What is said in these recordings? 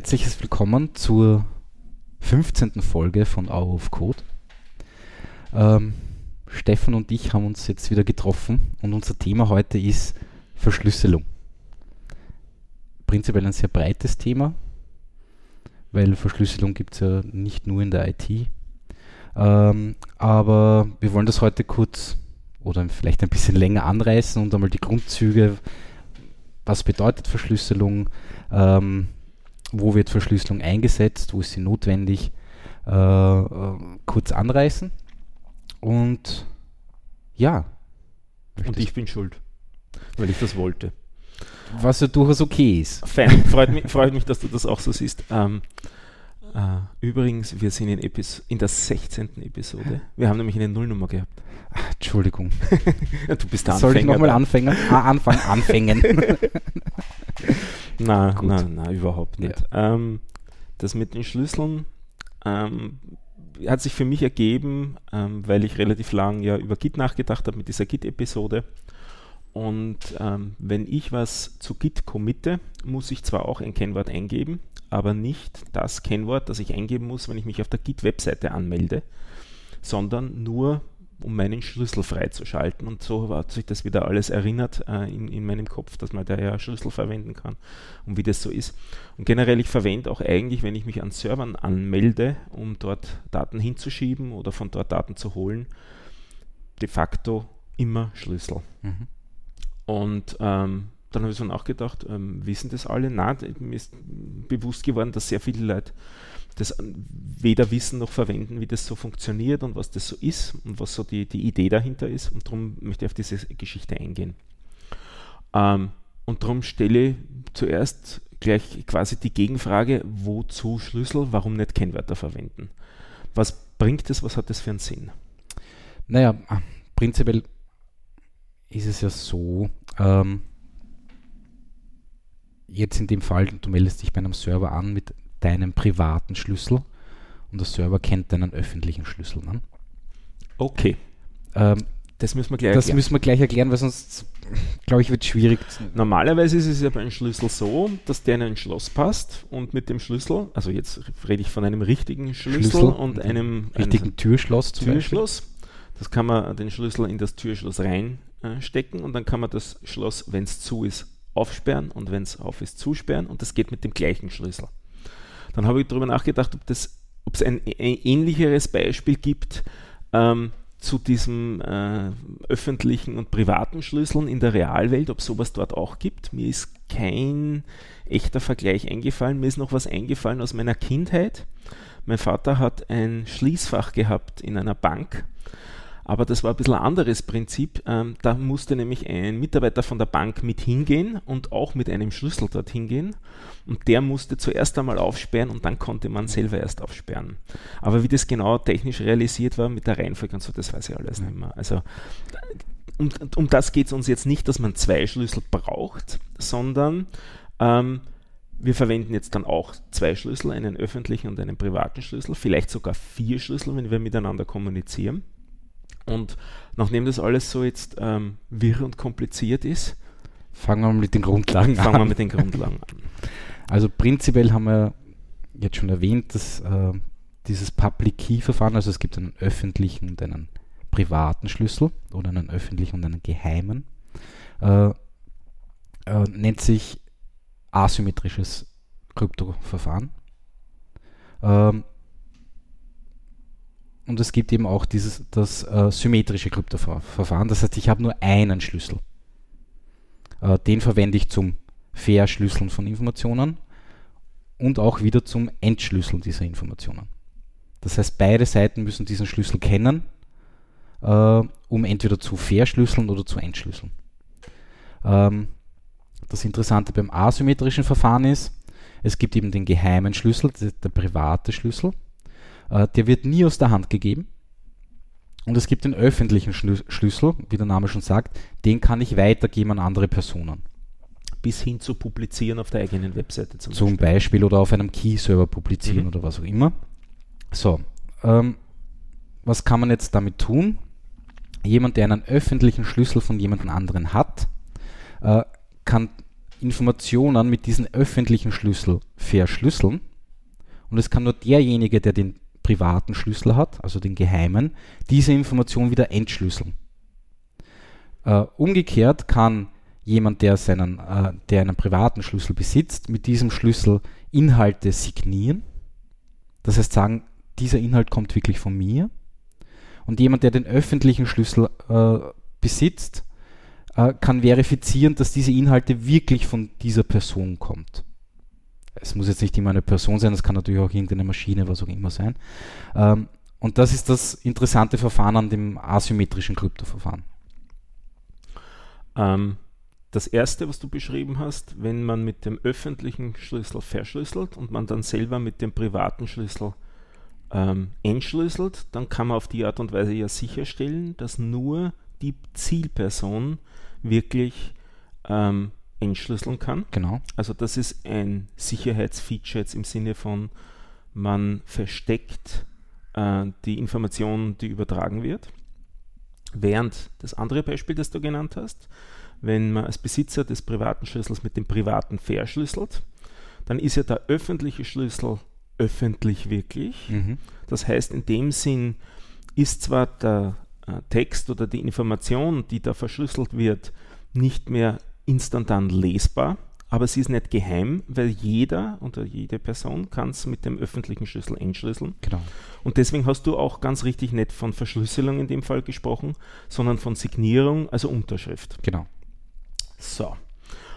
Herzliches Willkommen zur 15. Folge von Hour of Code. Ähm, Stefan und ich haben uns jetzt wieder getroffen und unser Thema heute ist Verschlüsselung. Prinzipiell ein sehr breites Thema, weil Verschlüsselung gibt es ja nicht nur in der IT. Ähm, aber wir wollen das heute kurz oder vielleicht ein bisschen länger anreißen und einmal die Grundzüge, was bedeutet Verschlüsselung, ähm, wo wird Verschlüsselung eingesetzt, wo ist sie notwendig, äh, äh, kurz anreißen. Und ja. Und ich bin schuld, weil ich das wollte. Was ja durchaus okay ist. Fein, freut mich, freut mich, dass du das auch so siehst. Ähm, äh, übrigens, wir sind in, Epis in der 16. Episode. Wir haben nämlich eine Nullnummer gehabt. Ach, Entschuldigung. du bist der Soll ich Anfänger nochmal anfangen? Ah, anfangen, anfangen. Na, Gut. na, na, überhaupt nicht. Ähm, das mit den Schlüsseln ähm, hat sich für mich ergeben, ähm, weil ich relativ lang ja über Git nachgedacht habe mit dieser Git-Episode. Und ähm, wenn ich was zu Git committe, muss ich zwar auch ein Kennwort eingeben, aber nicht das Kennwort, das ich eingeben muss, wenn ich mich auf der Git-Webseite anmelde, sondern nur um meinen Schlüssel freizuschalten. Und so hat sich das wieder alles erinnert äh, in, in meinem Kopf, dass man da ja Schlüssel verwenden kann und wie das so ist. Und generell, ich verwende auch eigentlich, wenn ich mich an Servern anmelde, um dort Daten hinzuschieben oder von dort Daten zu holen, de facto immer Schlüssel. Mhm. Und ähm, dann habe ich so nachgedacht, ähm, wissen das alle? Nein, mir ist bewusst geworden, dass sehr viele Leute das weder wissen noch verwenden, wie das so funktioniert und was das so ist und was so die, die Idee dahinter ist. Und darum möchte ich auf diese Geschichte eingehen. Ähm, und darum stelle ich zuerst gleich quasi die Gegenfrage, wozu Schlüssel, warum nicht Kennwörter verwenden? Was bringt es, was hat das für einen Sinn? Naja, prinzipiell ist es ja so, ähm, jetzt in dem Fall, du meldest dich bei einem Server an mit deinem privaten Schlüssel und der Server kennt deinen öffentlichen Schlüssel. Ne? Okay, Ähm, das müssen wir gleich das erklären. müssen wir gleich erklären, weil sonst, glaube ich, wird es schwierig. Normalerweise ist es ja bei einem Schlüssel so, dass der in ein Schloss passt und mit dem Schlüssel, also jetzt rede ich von einem richtigen Schlüssel, Schlüssel und einem Richtigen einem Türschloss. Türschloss. Das kann man den Schlüssel in das Türschloss reinstecken und dann kann man das Schloss, wenn es zu ist, aufsperren und wenn es auf ist, zusperren und das geht mit dem gleichen Schlüssel. Dann habe ich darüber nachgedacht, ob es ein, ein ähnlicheres Beispiel gibt ähm, zu diesem äh, öffentlichen und privaten Schlüsseln in der Realwelt, ob sowas dort auch gibt. Mir ist kein echter Vergleich eingefallen. Mir ist noch was eingefallen aus meiner Kindheit. Mein Vater hat ein Schließfach gehabt in einer Bank. Aber das war ein bisschen ein anderes Prinzip. Ähm, da musste nämlich ein Mitarbeiter von der Bank mit hingehen und auch mit einem Schlüssel dorthin gehen. Und der musste zuerst einmal aufsperren und dann konnte man selber erst aufsperren. Aber wie das genau technisch realisiert war mit der Reihenfolge und so, das weiß ich alles nicht mehr. Also um, um das geht es uns jetzt nicht, dass man zwei Schlüssel braucht, sondern ähm, wir verwenden jetzt dann auch zwei Schlüssel, einen öffentlichen und einen privaten Schlüssel, vielleicht sogar vier Schlüssel, wenn wir miteinander kommunizieren. Und nachdem das alles so jetzt ähm, wirr und kompliziert ist, Fangen wir mal mit den Grundlagen fangen wir an. mit den Grundlagen an. Also prinzipiell haben wir jetzt schon erwähnt, dass äh, dieses Public Key Verfahren, also es gibt einen öffentlichen und einen privaten Schlüssel oder einen öffentlichen und einen geheimen, äh, äh, nennt sich asymmetrisches Kryptoverfahren. Ähm, und es gibt eben auch dieses, das äh, symmetrische Kryptoverfahren. Das heißt, ich habe nur einen Schlüssel. Äh, den verwende ich zum Verschlüsseln von Informationen und auch wieder zum Entschlüsseln dieser Informationen. Das heißt, beide Seiten müssen diesen Schlüssel kennen, äh, um entweder zu verschlüsseln oder zu entschlüsseln. Ähm, das Interessante beim asymmetrischen Verfahren ist, es gibt eben den geheimen Schlüssel, der, der private Schlüssel. Äh, der wird nie aus der Hand gegeben. Und es gibt den öffentlichen Schlü Schlüssel, wie der Name schon sagt, den kann ich weitergeben an andere Personen. Bis hin zu publizieren auf der eigenen Webseite zum, Zum Beispiel oder auf einem Key-Server publizieren Mhm. oder was auch immer. So, ähm, was kann man jetzt damit tun? Jemand, der einen öffentlichen Schlüssel von jemand anderen hat, äh, kann Informationen mit diesem öffentlichen Schlüssel verschlüsseln. Und es kann nur derjenige, der den privaten Schlüssel hat, also den geheimen, diese Information wieder entschlüsseln. Äh, umgekehrt kann jemand, der, seinen, äh, der einen privaten Schlüssel besitzt, mit diesem Schlüssel Inhalte signieren. Das heißt sagen, dieser Inhalt kommt wirklich von mir. Und jemand, der den öffentlichen Schlüssel äh, besitzt, äh, kann verifizieren, dass diese Inhalte wirklich von dieser Person kommt. Es muss jetzt nicht immer eine Person sein, es kann natürlich auch irgendeine Maschine, was auch immer sein. Ähm, und das ist das interessante Verfahren an dem asymmetrischen Kryptoverfahren. Ähm, das erste, was du beschrieben hast, wenn man mit dem öffentlichen Schlüssel verschlüsselt und man dann selber mit dem privaten Schlüssel ähm, entschlüsselt, dann kann man auf die Art und Weise ja sicherstellen, dass nur die Zielperson wirklich ähm, entschlüsseln kann. Genau. Also das ist ein Sicherheitsfeature jetzt im Sinne von, man versteckt äh, die Information, die übertragen wird. Während das andere Beispiel, das du genannt hast, wenn man als Besitzer des privaten Schlüssels mit dem privaten verschlüsselt, dann ist ja der öffentliche Schlüssel öffentlich wirklich. Mhm. Das heißt, in dem Sinn ist zwar der äh, Text oder die Information, die da verschlüsselt wird, nicht mehr instantan lesbar, aber sie ist nicht geheim, weil jeder oder jede Person kann es mit dem öffentlichen Schlüssel entschlüsseln. Genau. Und deswegen hast du auch ganz richtig nicht von Verschlüsselung in dem Fall gesprochen, sondern von Signierung, also Unterschrift. Genau. So.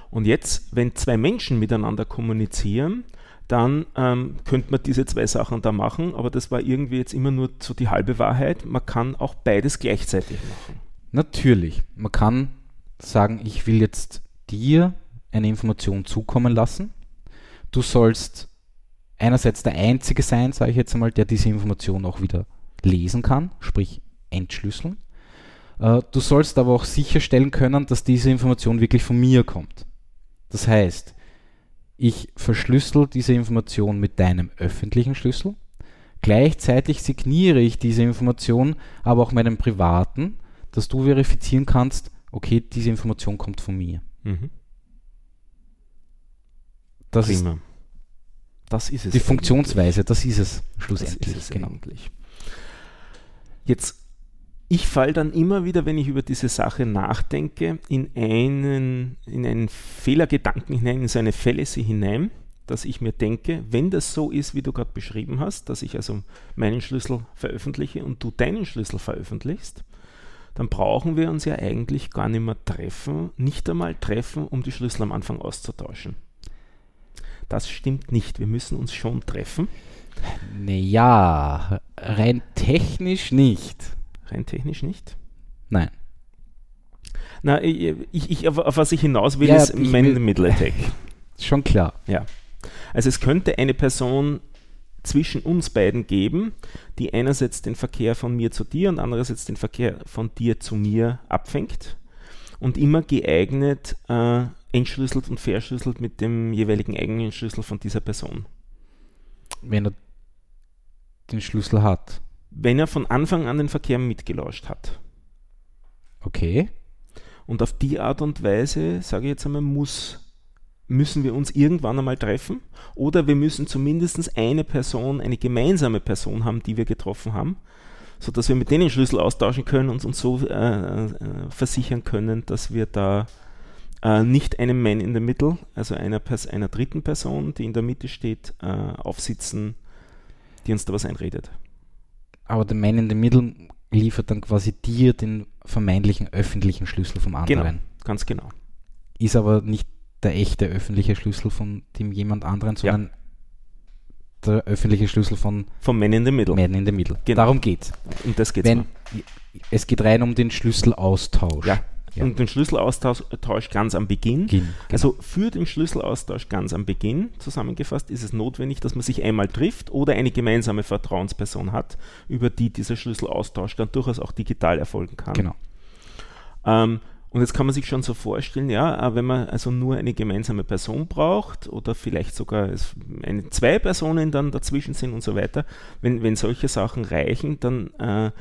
Und jetzt, wenn zwei Menschen miteinander kommunizieren, dann ähm, könnte man diese zwei Sachen da machen, aber das war irgendwie jetzt immer nur so die halbe Wahrheit. Man kann auch beides gleichzeitig machen. Natürlich. Man kann sagen, ich will jetzt dir eine Information zukommen lassen. Du sollst einerseits der Einzige sein, sage ich jetzt einmal, der diese Information auch wieder lesen kann, sprich entschlüsseln. Äh, du sollst aber auch sicherstellen können, dass diese Information wirklich von mir kommt. Das heißt, ich verschlüssel diese Information mit deinem öffentlichen Schlüssel. Gleichzeitig signiere ich diese Information aber auch meinem privaten, dass du verifizieren kannst, okay, diese Information kommt von mir. Mhm. Das Prima. ist das ist es. Die Funktionsweise, das ist es schlussendlich. Ist es genau. eigentlich. Jetzt, ich falle dann immer wieder, wenn ich über diese Sache nachdenke, in einen, in einen Fehlergedanken hinein, in so eine Fallacy hinein, dass ich mir denke, wenn das so ist, wie du gerade beschrieben hast, dass ich also meinen Schlüssel veröffentliche und du deinen Schlüssel veröffentlichst, dann brauchen wir uns ja eigentlich gar nicht mehr treffen, nicht einmal treffen, um die Schlüssel am Anfang auszutauschen. Das stimmt nicht. Wir müssen uns schon treffen. Naja, rein technisch nicht. Rein technisch nicht? Nein. Na, ich, ich, auf, auf was ich hinaus will, ja, ist Man in the Middle Attack. Schon klar. Ja. Also es könnte eine Person zwischen uns beiden geben, die einerseits den Verkehr von mir zu dir und andererseits den Verkehr von dir zu mir abfängt und immer geeignet äh, entschlüsselt und verschlüsselt mit dem jeweiligen eigenen Schlüssel von dieser Person. Wenn er den Schlüssel hat. Wenn er von Anfang an den Verkehr mitgelauscht hat. Okay. Und auf die Art und Weise, sage ich jetzt einmal, muss, müssen wir uns irgendwann einmal treffen oder wir müssen zumindest eine Person, eine gemeinsame Person haben, die wir getroffen haben, sodass wir mit denen Schlüssel austauschen können und uns so äh, äh, versichern können, dass wir da äh, nicht einem Man in the Middle, also einer, Pers einer dritten Person, die in der Mitte steht, äh, aufsitzen, die uns da was einredet. Aber der Man in the Middle liefert dann quasi dir den vermeintlichen öffentlichen Schlüssel vom anderen. Genau, ganz genau. Ist aber nicht der echte öffentliche Schlüssel von dem jemand anderen, sondern ja. der öffentliche Schlüssel von vom Man in the Middle. Man in the Middle. Genau. Darum geht's. Und das geht's. Wenn, es geht rein um den Schlüsselaustausch. Ja, ja. Und den Schlüsselaustausch ganz am Beginn. Beginn genau. Also für den Schlüsselaustausch ganz am Beginn, zusammengefasst, ist es notwendig, dass man sich einmal trifft oder eine gemeinsame Vertrauensperson hat, über die dieser Schlüsselaustausch dann durchaus auch digital erfolgen kann. Genau. Ähm, und jetzt kann man sich schon so vorstellen, ja, äh, wenn man also nur eine gemeinsame Person braucht oder vielleicht sogar eine, zwei Personen dann dazwischen sind und so weiter, wenn, wenn solche Sachen reichen, dann äh,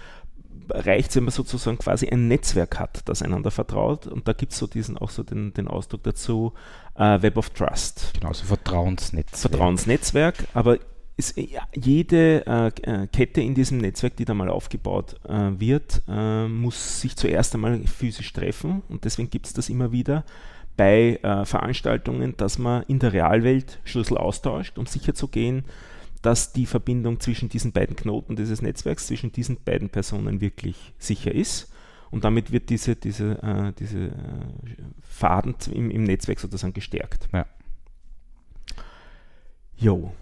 reicht es, wenn man sozusagen quasi ein Netzwerk hat, das einander vertraut. Und da gibt es so diesen auch so den, den Ausdruck dazu, äh, Web of Trust. Genau, so Vertrauensnetzwerk. Vertrauensnetzwerk, aber ist, ja, jede äh, äh, Kette in diesem Netzwerk, die da mal aufgebaut äh, wird, äh, muss sich zuerst einmal physisch treffen und deswegen gibt es das immer wieder bei äh, Veranstaltungen, dass man in der Realwelt Schlüssel austauscht, um sicherzugehen, dass die Verbindung zwischen diesen beiden Knoten dieses Netzwerks, zwischen diesen beiden Personen wirklich sicher ist. Und damit wird diese, diese, äh, diese äh, Faden im, im Netzwerk sozusagen gestärkt. Ja. Jo.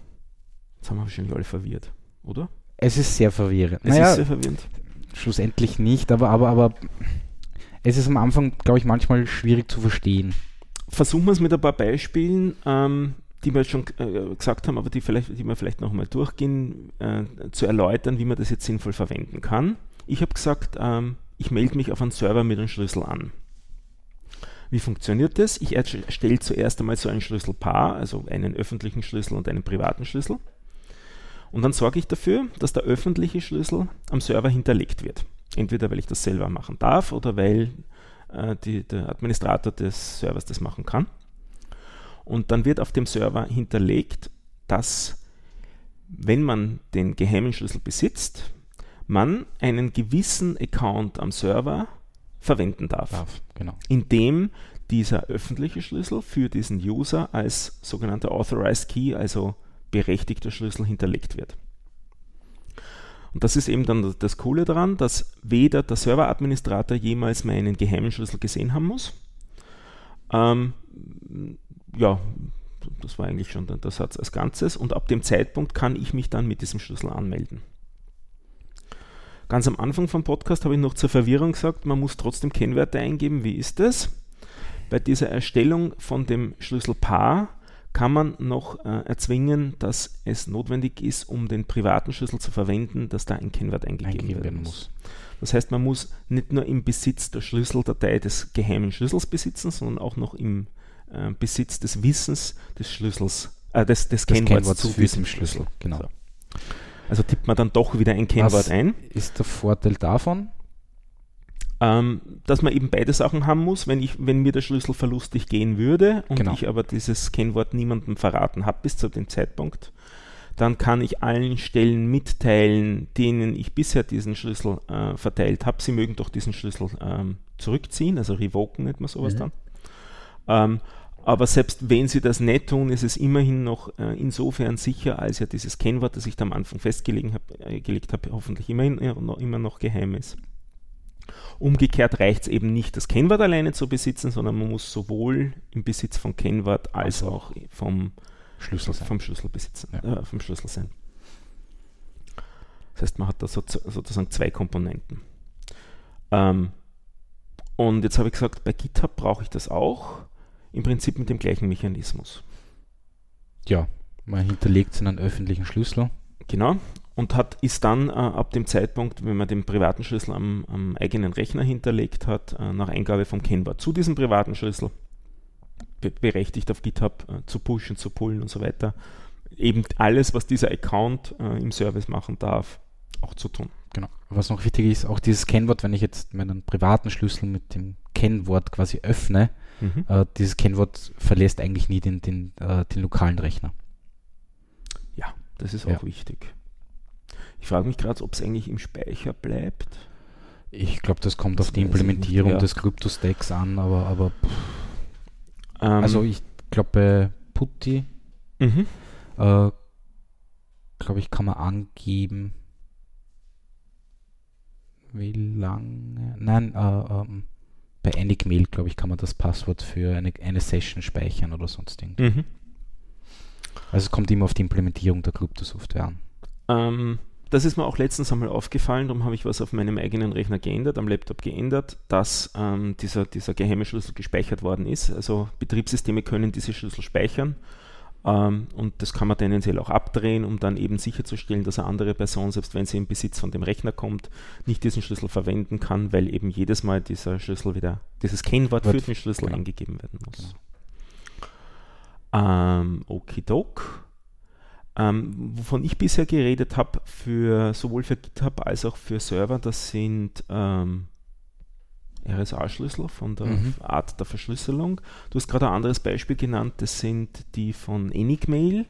Jetzt haben wir wahrscheinlich alle verwirrt, oder? Es ist sehr verwirrend. Es Naja, ist sehr verwirrend. schlussendlich nicht, aber, aber, aber es ist am Anfang, glaube ich, manchmal schwierig zu verstehen. Versuchen wir es mit ein paar Beispielen, ähm, die wir schon äh, gesagt haben, aber die, vielleicht, die wir vielleicht nochmal durchgehen, äh, zu erläutern, wie man das jetzt sinnvoll verwenden kann. Ich habe gesagt, ähm, ich melde mich auf einen Server mit einem Schlüssel an. Wie funktioniert das? Ich erstelle zuerst einmal so ein Schlüsselpaar, also einen öffentlichen Schlüssel und einen privaten Schlüssel. Und dann sorge ich dafür, dass der öffentliche Schlüssel am Server hinterlegt wird. Entweder weil ich das selber machen darf oder weil äh, die, der Administrator des Servers das machen kann. Und dann wird auf dem Server hinterlegt, dass wenn man den geheimen Schlüssel besitzt, man einen gewissen Account am Server verwenden darf, Darf, genau. indem dieser öffentliche Schlüssel für diesen User als sogenannter Authorized Key, also berechtigter Schlüssel hinterlegt wird. Und das ist eben dann das Coole daran, dass weder der Serveradministrator jemals meinen geheimen Schlüssel gesehen haben muss. Ähm, ja, das war eigentlich schon der, Satz als Ganzes. Und ab dem Zeitpunkt kann ich mich dann mit diesem Schlüssel anmelden. Ganz am Anfang vom Podcast habe ich noch zur Verwirrung gesagt, man muss trotzdem Kennwerte eingeben. Wie ist das? Bei dieser Erstellung von dem Schlüsselpaar kann man noch äh, erzwingen, dass es notwendig ist, um den privaten Schlüssel zu verwenden, dass da ein Kennwert eingegeben, Eingegeben werden muss. Das heißt, man muss nicht nur im Besitz der Schlüsseldatei des geheimen Schlüssels besitzen, sondern auch noch im äh, Besitz des Wissens des Schlüssels, äh, des, des Das Kennworts Kennwort zu diesem den Schlüssel, genau. So. Also tippt man dann doch wieder ein Kennwort Was ein. ist der Vorteil davon? Ähm, dass man eben beide Sachen haben muss. Wenn, ich, wenn mir der Schlüssel verlustig gehen würde und Genau. ich aber dieses Kennwort niemandem verraten habe bis zu dem Zeitpunkt, dann kann ich allen Stellen mitteilen, denen ich bisher diesen Schlüssel äh, verteilt habe. Sie mögen doch diesen Schlüssel ähm, zurückziehen, also revoken nennt man sowas Mhm. dann. Ähm, aber selbst wenn sie das nicht tun, ist es immerhin noch äh, insofern sicher, als ja dieses Kennwort, das ich da am Anfang festgelegt habe, äh, habe, hoffentlich immerhin, äh, noch, immer noch geheim ist. Umgekehrt reicht es eben nicht, das Kennwort alleine zu besitzen, sondern man muss sowohl im Besitz vom Kennwort als Also auch vom, Schlüssel sein. vom Schlüssel besitzen, Ja. äh, vom Schlüssel sein. Das heißt, man hat da so, sozusagen zwei Komponenten. Ähm, und jetzt habe ich gesagt, bei GitHub brauche ich das auch, im Prinzip mit dem gleichen Mechanismus. Ja, man hinterlegt es in einen öffentlichen Schlüssel. Genau. Und hat, ist dann äh, ab dem Zeitpunkt, wenn man den privaten Schlüssel am, am eigenen Rechner hinterlegt hat, äh, nach Eingabe vom Kennwort zu diesem privaten Schlüssel be berechtigt auf GitHub äh, zu pushen, zu pullen und so weiter. Eben alles, was dieser Account äh, im Service machen darf, auch zu tun. Genau. Was noch wichtig ist, auch dieses Kennwort, wenn ich jetzt meinen privaten Schlüssel mit dem Kennwort quasi öffne, Mhm. äh, dieses Kennwort verlässt eigentlich nie den, den, äh, den lokalen Rechner. Ja, das ist Ja. auch wichtig. Ich frage mich gerade, ob es eigentlich im Speicher bleibt. Ich glaube, das kommt Das auf die ich nicht, Implementierung ja. des Crypto-Stacks an, aber, aber Ähm, also ich glaube bei Putty, mhm. äh, glaube ich, kann man angeben, wie lange, nein, äh, ähm, bei Enigmail, glaube ich, kann man das Passwort für eine, eine Session speichern oder sonst irgendwas. Mhm. Also es kommt immer auf die Implementierung der Kryptosoftware an. Ähm, das ist mir auch letztens einmal aufgefallen, darum habe ich was auf meinem eigenen Rechner geändert, am Laptop geändert, dass ähm, dieser, dieser geheime Schlüssel gespeichert worden ist. Also Betriebssysteme können diese Schlüssel speichern ähm, und das kann man tendenziell auch abdrehen, um dann eben sicherzustellen, dass eine andere Person, selbst wenn sie in Besitz von dem Rechner kommt, nicht diesen Schlüssel verwenden kann, weil eben jedes Mal dieser Schlüssel wieder, dieses Kennwort für den Schlüssel genau. eingegeben werden muss. Ähm, okidok. Ähm, wovon ich bisher geredet habe, für sowohl für GitHub als auch für Server, das sind ähm, RSA-Schlüssel von der mhm. Art der Verschlüsselung. Du hast gerade ein anderes Beispiel genannt, das sind die von Enigmail.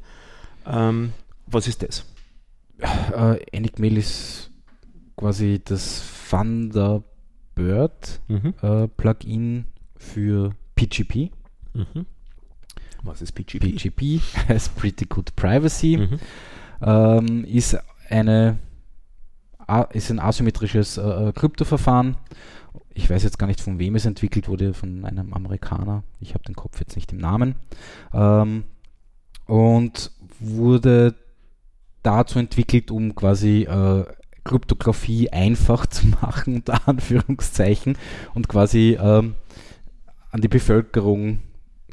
Ähm, was ist das? Äh, Enigmail ist quasi das Thunderbird mhm. äh, Plugin für PGP. Mhm. Was ist PGP? PGP heißt Pretty Good Privacy. Mhm. Ähm, ist, eine, ist ein asymmetrisches äh, äh, Kryptoverfahren. Ich weiß jetzt gar nicht, von wem es entwickelt wurde, von einem Amerikaner. Ich habe den Kopf jetzt nicht im Namen. Ähm, und wurde dazu entwickelt, um quasi äh, Kryptographie einfach zu machen, unter Anführungszeichen, und quasi ähm, an die Bevölkerung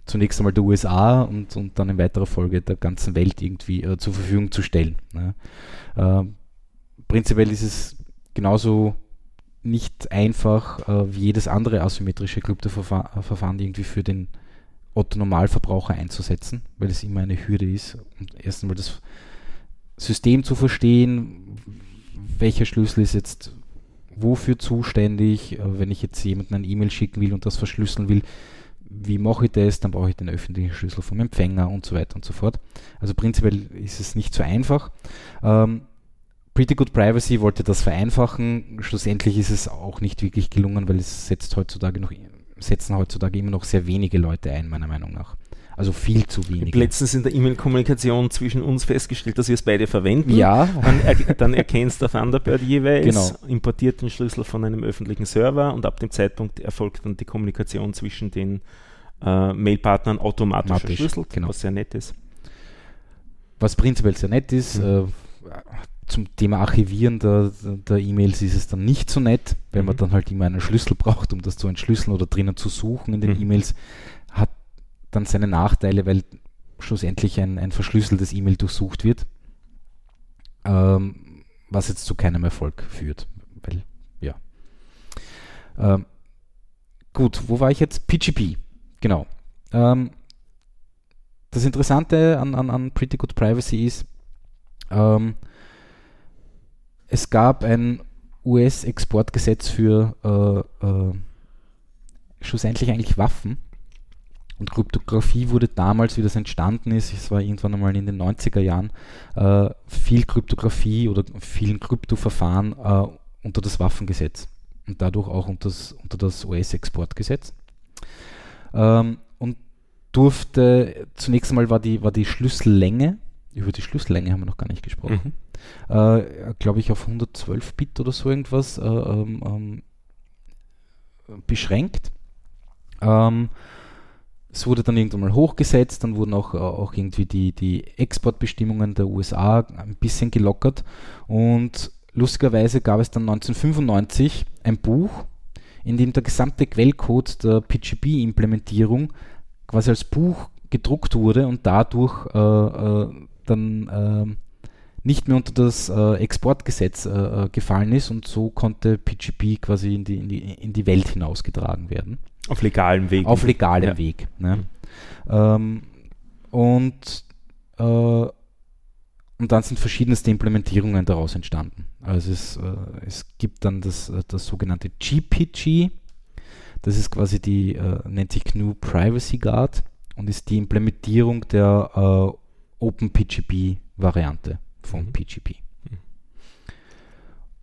zunächst einmal der USA und, und dann in weiterer Folge der ganzen Welt irgendwie äh, zur Verfügung zu stellen. Ne? Äh, prinzipiell ist es genauso nicht einfach äh, wie jedes andere asymmetrische Kryptoverfahren irgendwie für den Otto Normalverbraucher einzusetzen, weil es immer eine Hürde ist. Und erst einmal das System zu verstehen, welcher Schlüssel ist jetzt wofür zuständig, äh, wenn ich jetzt jemanden ein E-Mail schicken will und das verschlüsseln will, wie mache ich das, dann brauche ich den öffentlichen Schlüssel vom Empfänger und so weiter und so fort. Also prinzipiell ist es nicht so einfach. Ähm, Pretty Good Privacy wollte das vereinfachen. Schlussendlich ist es auch nicht wirklich gelungen, weil es setzt heutzutage noch, setzen heutzutage immer noch sehr wenige Leute ein, meiner Meinung nach. Also viel zu wenig. Ich habe letztens in der E-Mail-Kommunikation zwischen uns festgestellt, dass wir es beide verwenden. Ja. Dann, er, dann erkennst der Thunderbird jeweils, genau. importiert den Schlüssel von einem öffentlichen Server und ab dem Zeitpunkt erfolgt dann die Kommunikation zwischen den äh, Mailpartnern automatisch verschlüsselt, genau. was sehr nett ist. Was prinzipiell sehr nett ist, mhm. äh, zum Thema Archivieren der, der E-Mails ist es dann nicht so nett, weil mhm. man dann halt immer einen Schlüssel braucht, um das zu entschlüsseln oder drinnen zu suchen in den mhm. E-Mails dann seine Nachteile, weil schlussendlich ein, ein verschlüsseltes E-Mail durchsucht wird, ähm, was jetzt zu keinem Erfolg führt. Weil, ja. Ähm, gut, wo war ich jetzt? PGP, genau. Ähm, das Interessante an, an, an Pretty Good Privacy ist, ähm, es gab ein US-Exportgesetz für äh, äh, schlussendlich eigentlich Waffen und Kryptographie wurde damals, wie das entstanden ist, es war irgendwann einmal in den 90er Jahren, äh, viel Kryptographie oder vielen Kryptoverfahren äh, unter das Waffengesetz und dadurch auch unter das, unter das US-Exportgesetz. Ähm, und durfte, zunächst einmal war die, war die Schlüssellänge, über die Schlüssellänge haben wir noch gar nicht gesprochen, mhm. äh, glaube ich auf 112 Bit oder so irgendwas äh, ähm, ähm, beschränkt. Es wurde dann irgendwann mal hochgesetzt, dann wurden auch, auch irgendwie die, die Exportbestimmungen der USA ein bisschen gelockert und lustigerweise gab es dann 1995 ein Buch, in dem der gesamte Quellcode der PGP-Implementierung quasi als Buch gedruckt wurde und dadurch äh, äh, dann äh, nicht mehr unter das äh, Exportgesetz äh, äh, gefallen ist und so konnte PGP quasi in die, in die, in die Welt hinausgetragen werden. Auf legalem Weg. Auf legalem ja. Weg. Ne? Ähm, und, äh, und dann sind verschiedenste Implementierungen daraus entstanden. Also es, äh, es gibt dann das, äh, das sogenannte GPG, das ist quasi die, äh, nennt sich GNU Privacy Guard und ist die Implementierung der äh, OpenPGP-Variante von mhm. PGP.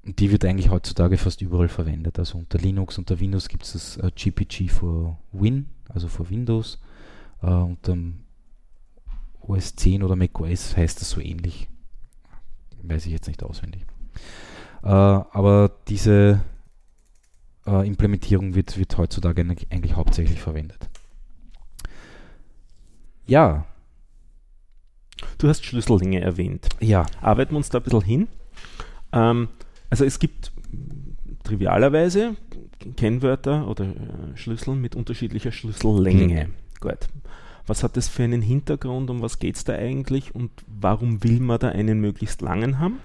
Die wird eigentlich heutzutage fast überall verwendet. Also unter Linux, unter Windows gibt es das äh, GPG für Win, also für Windows. Äh, unter OS 10 oder Mac OS heißt das so ähnlich. Weiß ich jetzt nicht auswendig. Äh, aber diese äh, Implementierung wird, wird heutzutage eigentlich hauptsächlich verwendet. Ja. Du hast Schlüssellänge erwähnt. Ja. Arbeiten wir uns da ein bisschen hin. Ähm, also es gibt trivialerweise Kennwörter oder äh, Schlüssel mit unterschiedlicher Schlüssellänge. Mhm. Gut. Was hat das für einen Hintergrund, um was geht es da eigentlich und warum will man da einen möglichst langen haben?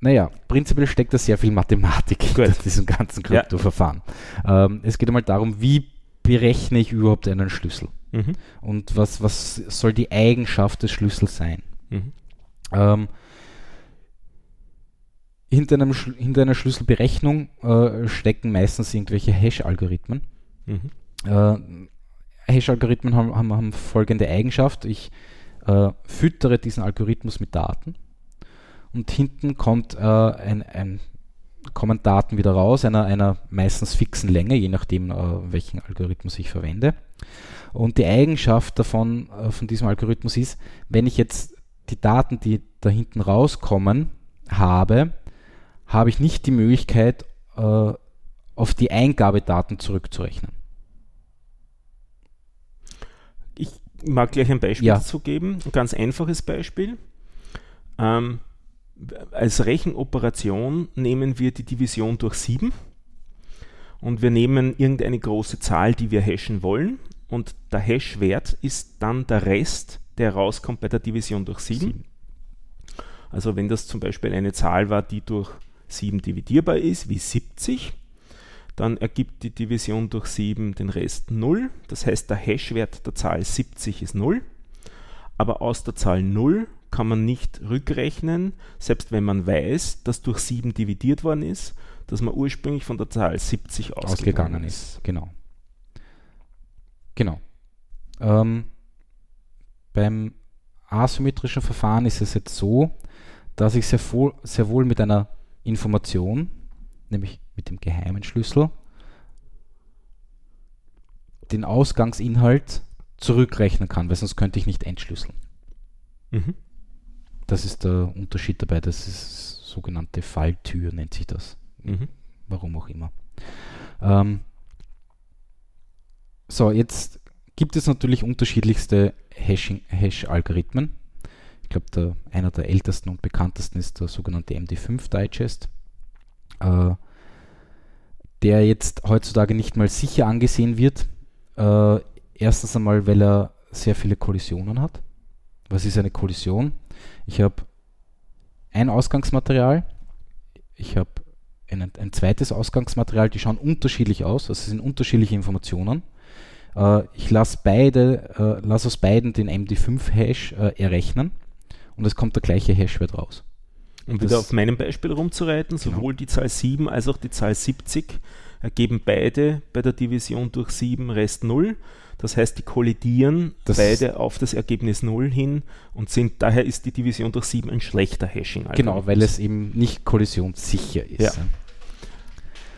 Naja, prinzipiell steckt da sehr viel Mathematik Gut. in diesem ganzen Kryptoverfahren. Ja. Ähm, es geht einmal darum, wie berechne ich überhaupt einen Schlüssel? Mhm. Und was, was soll die Eigenschaft des Schlüssels sein? Mhm. Ähm, hinter, einem, hinter einer Schlüsselberechnung äh, stecken meistens irgendwelche Hash-Algorithmen. Mhm. Äh, Hash-Algorithmen haben, haben, haben folgende Eigenschaft. Ich äh, füttere diesen Algorithmus mit Daten und hinten kommt äh, ein, ein, kommen Daten wieder raus, einer, einer meistens fixen Länge, je nachdem, äh, welchen Algorithmus ich verwende. Und die Eigenschaft davon, äh, von diesem Algorithmus ist, wenn ich jetzt die Daten, die da hinten rauskommen, habe, habe ich nicht die Möglichkeit, äh, auf die Eingabedaten zurückzurechnen. Ich mag gleich ein Beispiel Ja. dazu geben. Ein ganz einfaches Beispiel. Ähm, als Rechenoperation nehmen wir die Division durch 7 und wir nehmen irgendeine große Zahl, die wir hashen wollen und der Hash-Wert ist dann der Rest, der rauskommt bei der Division durch 7. Sieben. Also wenn das zum Beispiel eine Zahl war, die durch 7 dividierbar ist, wie 70, dann ergibt die Division durch 7 den Rest 0. Das heißt, der Hashwert der Zahl 70 ist 0. Aber aus der Zahl 0 kann man nicht rückrechnen, selbst wenn man weiß, dass durch 7 dividiert worden ist, dass man ursprünglich von der Zahl 70 ausgegangen, ausgegangen ist. Genau. Genau. Ähm, beim asymmetrischen Verfahren ist es jetzt so, dass ich sehr, sehr wohl mit einer Information, nämlich mit dem geheimen Schlüssel, den Ausgangsinhalt zurückrechnen kann, weil sonst könnte ich nicht entschlüsseln. Mhm. Das ist der Unterschied dabei. Das ist sogenannte Falltür, nennt sich das. Mhm. warum auch immer. Ähm, so, jetzt gibt es natürlich unterschiedlichste Hashing- Hash-Algorithmen. Ich glaube, einer der ältesten und bekanntesten ist der sogenannte MD5 Digest, äh, der jetzt heutzutage nicht mal sicher angesehen wird. Äh, erstens einmal, weil er sehr viele Kollisionen hat. Was ist eine Kollision? Ich habe ein Ausgangsmaterial, ich habe ein, ein zweites Ausgangsmaterial, die schauen unterschiedlich aus, also sind unterschiedliche Informationen. Äh, ich lasse beide, äh, lass aus beiden den MD5-Hash äh, errechnen und es kommt der gleiche Hashwert raus. Um wieder auf meinem Beispiel rumzureiten, Genau. sowohl die Zahl 7 als auch die Zahl 70 ergeben beide bei der Division durch 7 Rest 0. Das heißt, die kollidieren Das- beide auf das Ergebnis 0 hin und sind daher ist die Division durch 7 ein schlechter Hashing. Genau, weil es eben nicht kollisionssicher ist. Ja.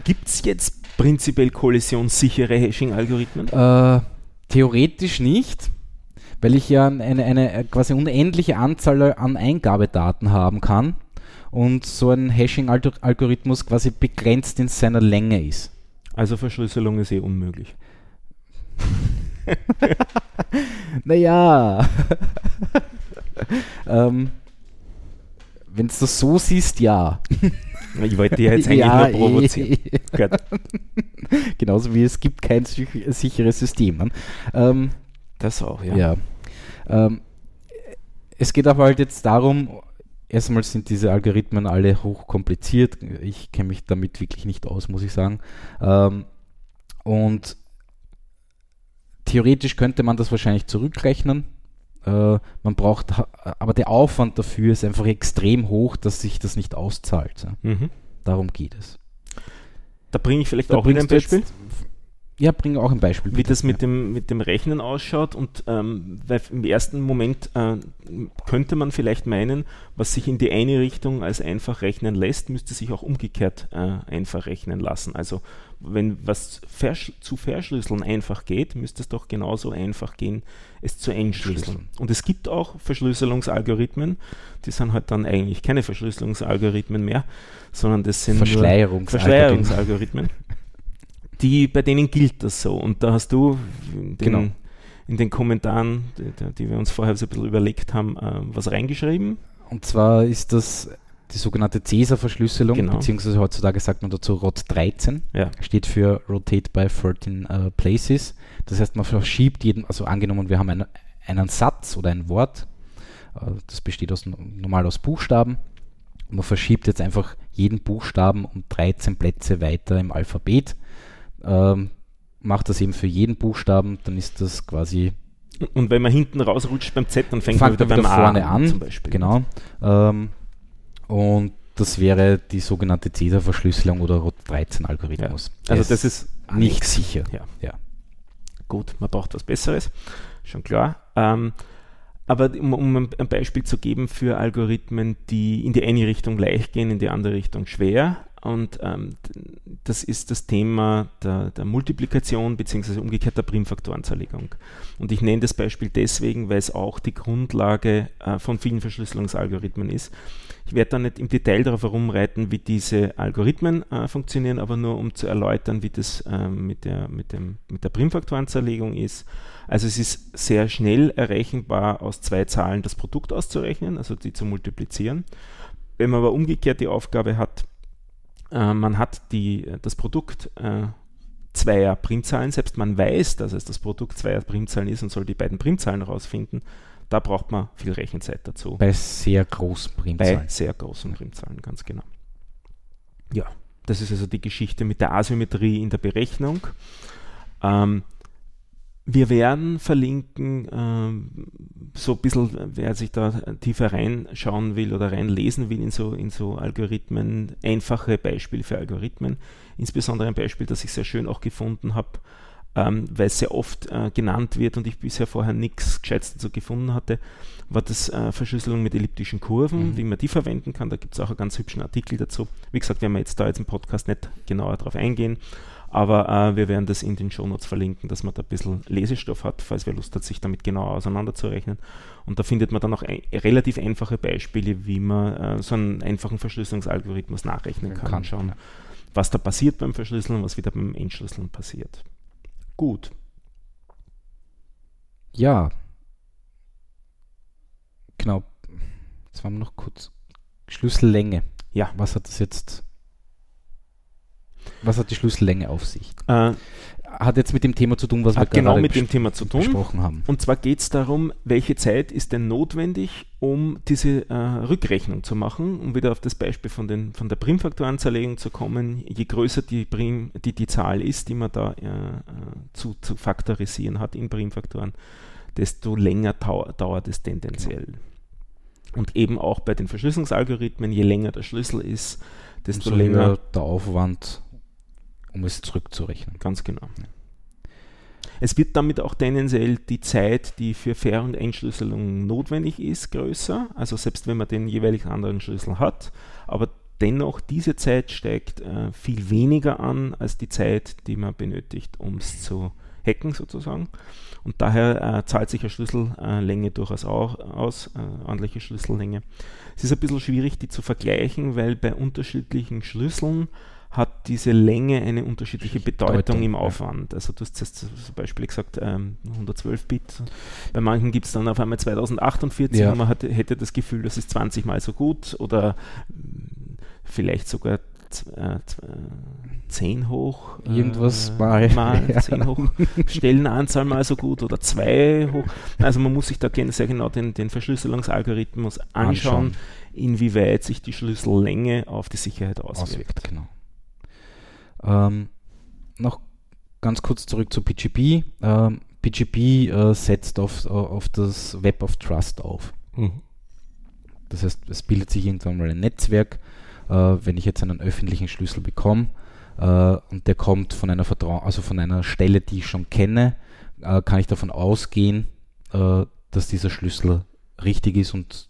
Gibt es jetzt prinzipiell kollisionssichere Hashing-Algorithmen? Äh, theoretisch nicht, weil ich ja eine, eine äh, quasi unendliche Anzahl an Eingabedaten haben kann und so ein Hashing-Algorithmus quasi begrenzt in seiner Länge ist. Also Verschlüsselung ist eh unmöglich. Naja. ähm, Wenn du das so siehst, ja. Ich wollte dich jetzt eigentlich ja, nur provozieren. eh. Genauso wie es gibt kein sich- sicheres System. ne? Ähm, Das auch, ja. Ja. Ähm, es geht aber halt jetzt darum, erstmal sind diese Algorithmen alle hochkompliziert. Ich kenne mich damit wirklich nicht aus, muss ich sagen. Ähm, und theoretisch könnte man das wahrscheinlich zurückrechnen. Äh, man braucht, aber der Aufwand dafür ist einfach extrem hoch, dass sich das nicht auszahlt. Ja. Mhm. Darum geht es. Da bringe ich vielleicht Da auch wieder ein Beispiel. jetzt- Ja, bring auch ein Beispiel. wie bitte. das mit dem, mit dem Rechnen ausschaut und ähm, im ersten Moment äh, könnte man vielleicht meinen, was sich in die eine Richtung als einfach rechnen lässt, müsste sich auch umgekehrt äh, einfach rechnen lassen. Also wenn was versch zu verschlüsseln einfach geht, müsste es doch genauso einfach gehen, es zu entschlüsseln. Schlüsseln. Und es gibt auch Verschlüsselungsalgorithmen, die sind halt dann eigentlich keine Verschlüsselungsalgorithmen mehr, sondern das sind Verschleierungsalgorithmen. Verschleierungsalgorithmen. Die, bei denen gilt das so. Und da hast du in den, Genau. in den Kommentaren, die, die- wir uns vorher so ein bisschen überlegt haben, äh, was reingeschrieben. Und zwar ist das die sogenannte Cäsar-Verschlüsselung, Genau. beziehungsweise heutzutage sagt man dazu ROT13, Ja. steht für Rotate by 13 äh, Places. Das heißt, man verschiebt jeden, also angenommen, wir haben einen, einen Satz oder ein Wort, äh, das besteht aus, normal aus Buchstaben. Man verschiebt jetzt einfach jeden Buchstaben um 13 Plätze weiter im Alphabet. Ähm, macht das eben für jeden Buchstaben, dann ist das quasi. Und wenn man hinten rausrutscht beim Z, dann fängt, fängt man wieder, wieder beim vorne A an. zum Beispiel. Genau. Ähm, und das wäre die sogenannte CESA-Verschlüsselung oder ROT13-Algorithmus. Also Er das ist nicht nix. sicher. Ja. Ja. Gut, man braucht was Besseres, schon klar. Ähm, aber um, um ein Beispiel zu geben für Algorithmen, die in die eine Richtung leicht gehen, in die andere Richtung schwer. Und ähm, das ist das Thema der, der Multiplikation bzw. umgekehrt der Primfaktorenzerlegung. Und ich nenne das Beispiel deswegen, weil es auch die Grundlage äh, von vielen Verschlüsselungsalgorithmen ist. Ich werde da nicht im Detail darauf herumreiten, wie diese Algorithmen äh, funktionieren, aber nur um zu erläutern, wie das ähm, mit, der, mit, dem, mit der Primfaktorenzerlegung ist. Also es ist sehr schnell errechenbar, aus zwei Zahlen das Produkt auszurechnen, also die zu multiplizieren. Wenn man aber umgekehrt die Aufgabe hat, äh, man hat die, das Produkt äh, zweier Primzahlen, selbst man weiß, dass es das Produkt zweier Primzahlen ist und soll die beiden Primzahlen herausfinden, da braucht man viel Rechenzeit dazu. Bei sehr großen Bei Primzahlen. sehr großen Primzahlen, ganz genau. Ja, das ist also die Geschichte mit der Asymmetrie in der Berechnung. Ähm, wir werden verlinken, ähm, so ein bisschen, wer sich da tiefer reinschauen will oder reinlesen will in so, in so Algorithmen, einfache Beispiele für Algorithmen. Insbesondere ein Beispiel, das ich sehr schön auch gefunden habe, ähm, weil es sehr oft äh, genannt wird und ich bisher vorher nichts Gescheites dazu gefunden hatte, war das äh, Verschlüsselung mit elliptischen Kurven, Mhm. wie man die verwenden kann. Da gibt es auch einen ganz hübschen Artikel dazu. Wie gesagt, werden wir jetzt da jetzt im Podcast nicht genauer drauf eingehen, aber äh, wir werden das in den Shownotes verlinken, dass man da ein bisschen Lesestoff hat, falls wer Lust hat, sich damit genauer auseinanderzurechnen. Und da findet man dann auch ein, relativ einfache Beispiele, wie man äh, so einen einfachen Verschlüsselungsalgorithmus nachrechnen kann. Kann, Schauen, ja. was da passiert beim Verschlüsseln, was wieder beim Entschlüsseln passiert. Gut. Ja. Genau. Jetzt waren wir noch kurz. Schlüssellänge. Ja. Was hat das jetzt? Was hat die Schlüssellänge auf sich? Äh, Hat jetzt mit dem Thema zu tun, was wir genau gerade mit dem Thema zu tun. besprochen haben. Und zwar geht es darum, welche Zeit ist denn notwendig, um diese äh, Rückrechnung zu machen, um wieder auf das Beispiel von, den, von der Primfaktoranzerlegung zu kommen. Je größer die, Prim, die, die Zahl ist, die man da äh, äh, zu, zu faktorisieren hat in Primfaktoren, desto länger dauert es tendenziell. Und eben auch bei den Verschlüsselungsalgorithmen, je länger der Schlüssel ist, desto länger der Aufwand, um es zurückzurechnen. Ganz genau. Es wird damit auch tendenziell die Zeit, die für Fair- und Entschlüsselung notwendig ist, größer. Also selbst wenn man den jeweils anderen Schlüssel hat. Aber dennoch, diese Zeit steigt äh, viel weniger an als die Zeit, die man benötigt, um es zu hacken sozusagen. Und daher äh, zahlt sich eine Schlüssellänge durchaus auch aus, äh, ordentliche Schlüssellänge. Es ist ein bisschen schwierig, die zu vergleichen, weil bei unterschiedlichen Schlüsseln hat diese Länge eine unterschiedliche Bedeutung, Bedeutung, im ja. Aufwand. Also du hast jetzt zum Beispiel gesagt, ähm, 112 Bit. Bei manchen gibt es dann auf einmal 2048 Ja. und man hat, hätte das Gefühl, das ist 20 mal so gut oder mm, vielleicht sogar z- äh, z- äh, 10 hoch. Irgendwas äh, mal. mal Ja. 10 hoch. Stellenanzahl mal so gut oder 2 hoch. Also man muss sich da sehr genau den, den Verschlüsselungsalgorithmus anschauen, Anschauen. inwieweit sich die Schlüssellänge auf die Sicherheit auswirkt. Auswirkt, genau. Ähm, noch ganz kurz zurück zu PGP. Ähm, PGP äh, setzt auf, auf das Web of Trust auf. Das heißt, es bildet sich irgendwann mal ein Netzwerk. Äh, wenn ich jetzt einen öffentlichen Schlüssel bekomme äh, und der kommt von einer Vertrau also von einer Stelle, die ich schon kenne, äh, kann ich davon ausgehen, äh, dass dieser Schlüssel richtig ist und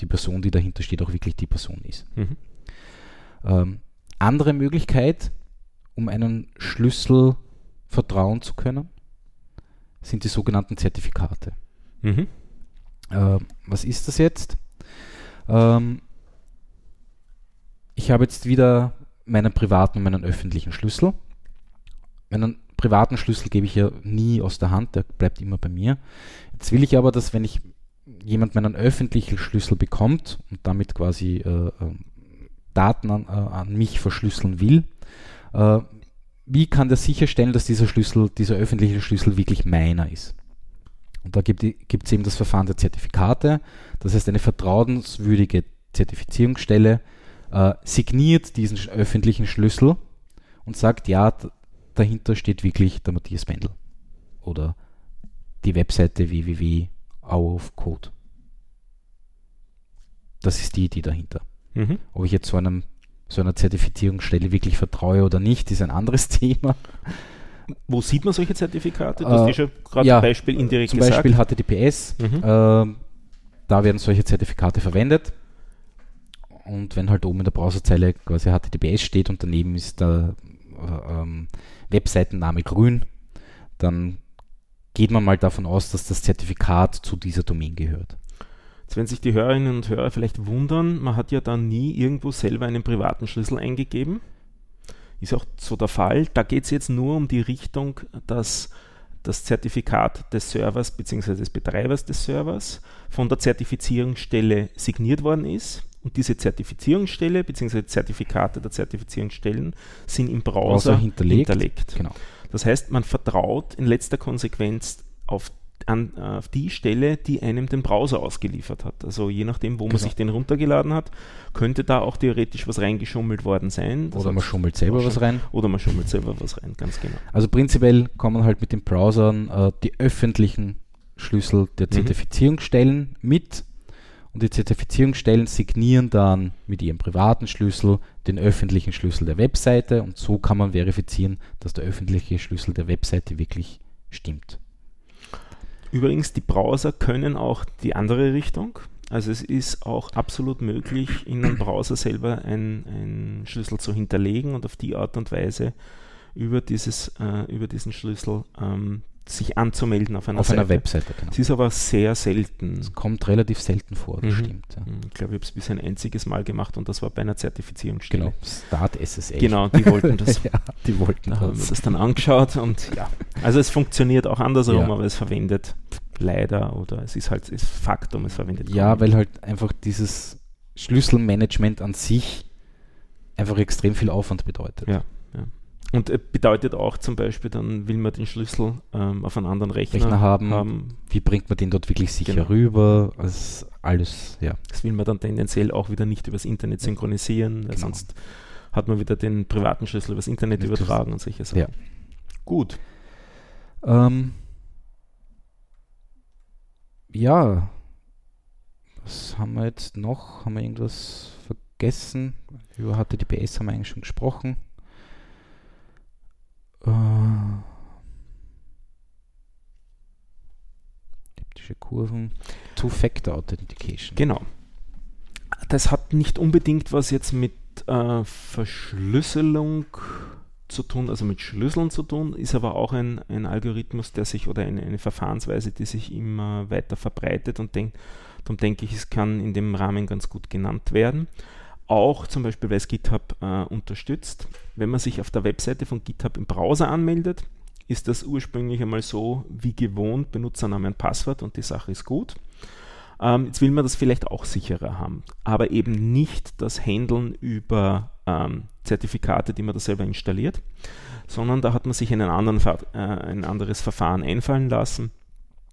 die Person, die dahinter steht, auch wirklich die Person ist. Mhm. Ähm, andere Möglichkeit, um einen Schlüssel vertrauen zu können, sind die sogenannten Zertifikate. Mhm. Ähm, was ist das jetzt? Ähm, ich habe jetzt wieder meinen privaten und meinen öffentlichen Schlüssel. Meinen privaten Schlüssel gebe ich ja nie aus der Hand, der bleibt immer bei mir. Jetzt will ich aber, dass wenn ich jemand meinen öffentlichen Schlüssel bekommt und damit quasi äh, ähm, Daten an, äh, an mich verschlüsseln will, äh, wie kann der sicherstellen, dass dieser Schlüssel, dieser öffentliche Schlüssel wirklich meiner ist? Und da gibt es eben das Verfahren der Zertifikate. Das heißt, eine vertrauenswürdige Zertifizierungsstelle äh, signiert diesen öffentlichen Schlüssel und sagt, ja, dahinter steht wirklich der Matthias Pendel oder die Webseite www.hourofcode. Das ist die Idee dahinter. Mhm. Ob ich jetzt so, einem, so einer Zertifizierungsstelle wirklich vertraue oder nicht, ist ein anderes Thema. Wo sieht man solche Zertifikate? Du hast Äh, ja schon gerade ja, ein Beispiel indirekt Zum gesagt. Beispiel HTTPS, Mhm. ähm, da werden solche Zertifikate verwendet. Und wenn halt oben in der Browserzeile quasi HTTPS steht und daneben ist der äh, ähm, Webseitenname grün, dann geht man mal davon aus, dass das Zertifikat zu dieser Domain gehört. Jetzt, wenn sich die Hörerinnen und Hörer vielleicht wundern, man hat ja da nie irgendwo selber einen privaten Schlüssel eingegeben. Ist auch so der Fall. Da geht es jetzt nur um die Richtung, dass das Zertifikat des Servers bzw. des Betreibers des Servers von der Zertifizierungsstelle signiert worden ist. Und diese Zertifizierungsstelle bzw. Zertifikate der Zertifizierungsstellen sind im Browser, Browser hinterlegt. hinterlegt. Genau. Das heißt, man vertraut in letzter Konsequenz auf, an, auf die Stelle, die einem den Browser ausgeliefert hat. Also je nachdem, wo man Genau. sich den runtergeladen hat, könnte da auch theoretisch was reingeschummelt worden sein. Das Oder man schummelt selber auch was schon- rein. Oder man schummelt selber was rein, ganz genau. Also prinzipiell kommen halt mit den Browsern äh, die öffentlichen Schlüssel der Mhm. Zertifizierungsstellen mit und die Zertifizierungsstellen signieren dann mit ihrem privaten Schlüssel den öffentlichen Schlüssel der Webseite und so kann man verifizieren, dass der öffentliche Schlüssel der Webseite wirklich stimmt. Übrigens, die Browser können auch die andere Richtung. Also es ist auch absolut möglich, in einem Browser selber einen, Schlüssel zu hinterlegen und auf die Art und Weise über, dieses, äh, über diesen Schlüssel ähm, sich anzumelden auf einer Auf Seite. einer Webseite, genau. Es ist aber sehr selten. Das kommt relativ selten vor, das Mhm. stimmt. Ja. Ich glaube, ich habe es bisher ein einziges Mal gemacht und das war bei einer Zertifizierungsstelle. Genau, Start SSL. Genau, die wollten das. ja, die wollten Da haben wir das. das dann angeschaut und ja, also es funktioniert auch andersrum, Ja. aber es verwendet leider oder es ist halt es ist Faktum, es verwendet Ja, weil halt einfach dieses Schlüsselmanagement an sich einfach extrem viel Aufwand bedeutet. Ja. Und äh, bedeutet auch zum Beispiel, dann will man den Schlüssel ähm, auf einen anderen Rechner, Rechner haben. haben. Wie bringt man den dort wirklich sicher Genau. rüber? Also alles, ja. Das will man dann tendenziell auch wieder nicht übers Internet synchronisieren, Genau. sonst hat man wieder den privaten Schlüssel übers Internet Das- übertragen und solche Sachen. Ja. Gut. Ähm, ja, was haben wir jetzt noch? Haben wir irgendwas vergessen? Über HTTPS haben wir eigentlich schon gesprochen. Äh, Typische Kurven. Two-Factor Authentication. Genau. Das hat nicht unbedingt was jetzt mit äh, Verschlüsselung zu tun, also mit Schlüsseln zu tun, ist aber auch ein, ein Algorithmus, der sich oder eine, eine Verfahrensweise, die sich immer weiter verbreitet und denk, darum denke ich, es kann in dem Rahmen ganz gut genannt werden. Auch zum Beispiel, weil es GitHub äh, unterstützt. Wenn man sich auf der Webseite von GitHub im Browser anmeldet, ist das ursprünglich einmal so wie gewohnt, Benutzername und Passwort und die Sache ist gut. Ähm, jetzt will man das vielleicht auch sicherer haben, aber eben nicht das Handeln über ähm, Zertifikate, die man da selber installiert, sondern da hat man sich einen anderen, äh, ein anderes Verfahren einfallen lassen.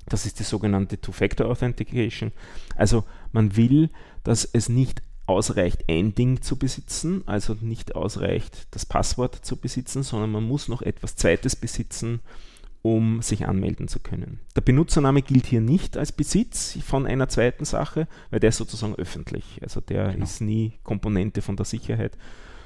Das ist die sogenannte Two-Factor Authentication. Also man will, dass es nicht ausreicht, ein Ding zu besitzen, also nicht ausreicht, das Passwort zu besitzen, sondern man muss noch etwas Zweites besitzen, um sich anmelden zu können. Der Benutzername gilt hier nicht als Besitz von einer zweiten Sache, weil der ist sozusagen öffentlich. Also der Genau. ist nie Komponente von der Sicherheit.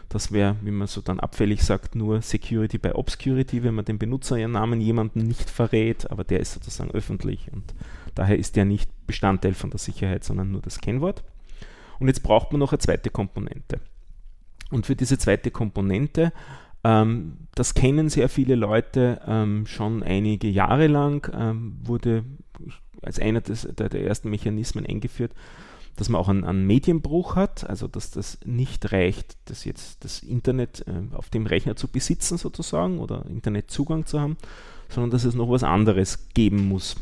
Das wäre, wie man so dann abfällig sagt, nur Security by Obscurity, wenn man den Benutzernamen jemanden nicht verrät, aber der ist sozusagen öffentlich und daher ist der nicht Bestandteil von der Sicherheit, sondern nur das Kennwort. Und jetzt braucht man noch eine zweite Komponente. Und für diese zweite Komponente, ähm, das kennen sehr viele Leute ähm, schon einige Jahre lang, ähm, wurde als einer des, der, der ersten Mechanismen eingeführt, dass man auch einen, einen Medienbruch hat, also dass das nicht reicht, das jetzt das Internet äh, auf dem Rechner zu besitzen sozusagen oder Internetzugang zu haben, sondern dass es noch was anderes geben muss.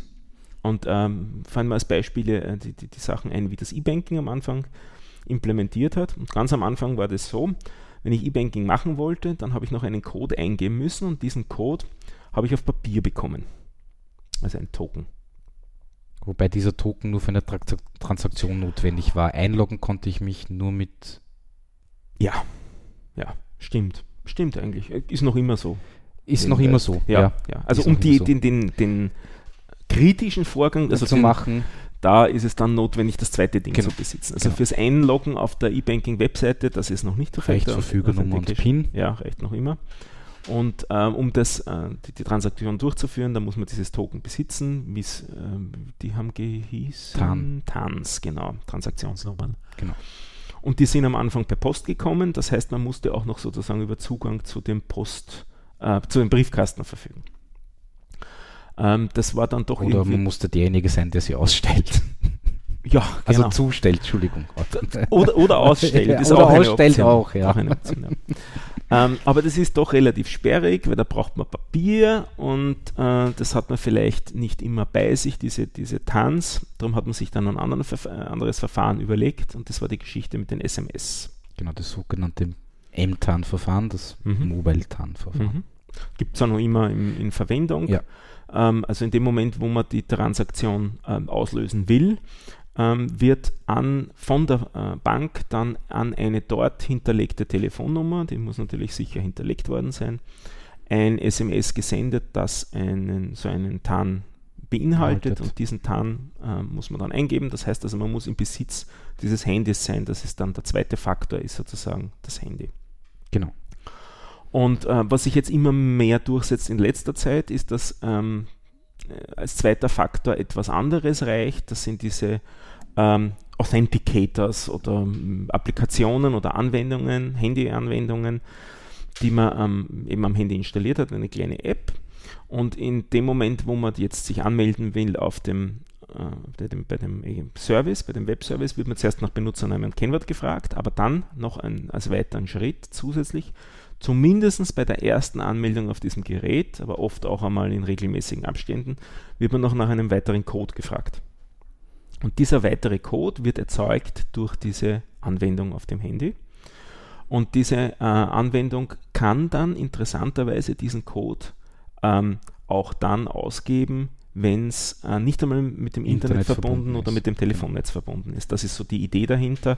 Und ähm, fallen wir als Beispiele äh, die, die, die Sachen ein, wie das E-Banking am Anfang implementiert hat. Und ganz am Anfang war das so, wenn ich E-Banking machen wollte, dann habe ich noch einen Code eingeben müssen und diesen Code habe ich auf Papier bekommen. Also ein Token. Wobei dieser Token nur für eine Trans Transaktion notwendig war. Einloggen konnte ich mich nur mit. Ja, ja, stimmt. Stimmt eigentlich. Ist noch immer so. Ist noch immer so. Ja, ja. Also Ist um die, so. den, den, den kritischen Vorgang Also zu den, machen, da ist es dann notwendig, das zweite Ding Genau. zu besitzen. Also Genau. fürs Einloggen auf der E-Banking-Webseite, das ist noch nicht der Fall. reicht Der Verfügernummer und PIN. Ja, reicht noch immer. Und ähm, um das, äh, die, die Transaktion durchzuführen, da muss man dieses Token besitzen. Wie's, ähm, die haben gehießen TAN. TANs, genau, Transaktionsnummern. Genau. Und die sind am Anfang per Post gekommen. Das heißt, man musste auch noch sozusagen über Zugang zu dem Post, äh, zu dem Briefkasten verfügen. Ähm, das war dann doch Oder irgendwie. man musste derjenige sein, der sie ausstellt. Ja, Also genau. zustellt, Entschuldigung. Oder, oder ausstellt. Ist Oder auch eine ausstellt Option. auch, ja. eine Option, ja. ähm, aber das ist doch relativ sperrig, weil da braucht man Papier und äh, das hat man vielleicht nicht immer bei sich, diese, diese TANs. Darum hat man sich dann ein äh, anderes Verfahren überlegt und das war die Geschichte mit den SMS. Genau, das sogenannte M-TAN-Verfahren, das Mhm. Mobile-TAN-Verfahren. Mhm. Gibt es auch noch immer in, in Verwendung. Ja. Ähm, also in dem Moment, wo man die Transaktion ähm, auslösen will, ähm, wird an, von der äh, Bank dann an eine dort hinterlegte Telefonnummer, die muss natürlich sicher hinterlegt worden sein, ein SMS gesendet, das einen, so einen TAN beinhaltet und diesen TAN äh, muss man dann eingeben. Das heißt also, man muss im Besitz dieses Handys sein. Das ist dann der zweite Faktor, ist sozusagen das Handy. Genau. Und äh, was sich jetzt immer mehr durchsetzt in letzter Zeit, ist, dass ähm, äh, als zweiter Faktor etwas anderes reicht. Das sind diese ähm, Authenticators oder ähm, Applikationen oder Anwendungen, Handy-Anwendungen, die man ähm, eben am Handy installiert hat, eine kleine App. Und in dem Moment, wo man jetzt sich anmelden will auf dem, äh, bei dem, bei dem äh, Service, bei dem Webservice, wird man zuerst nach Benutzernamen und Kennwort gefragt, aber dann noch ein, als weiteren Schritt zusätzlich zumindest bei der ersten Anmeldung auf diesem Gerät, aber oft auch einmal in regelmäßigen Abständen, wird man noch nach einem weiteren Code gefragt. Und dieser weitere Code wird erzeugt durch diese Anwendung auf dem Handy. Und diese äh, Anwendung kann dann interessanterweise diesen Code ähm, auch dann ausgeben, wenn es äh, nicht einmal mit dem Internet, Internet verbunden verbunden oder mit dem Telefonnetz verbunden ist. Das ist so die Idee dahinter.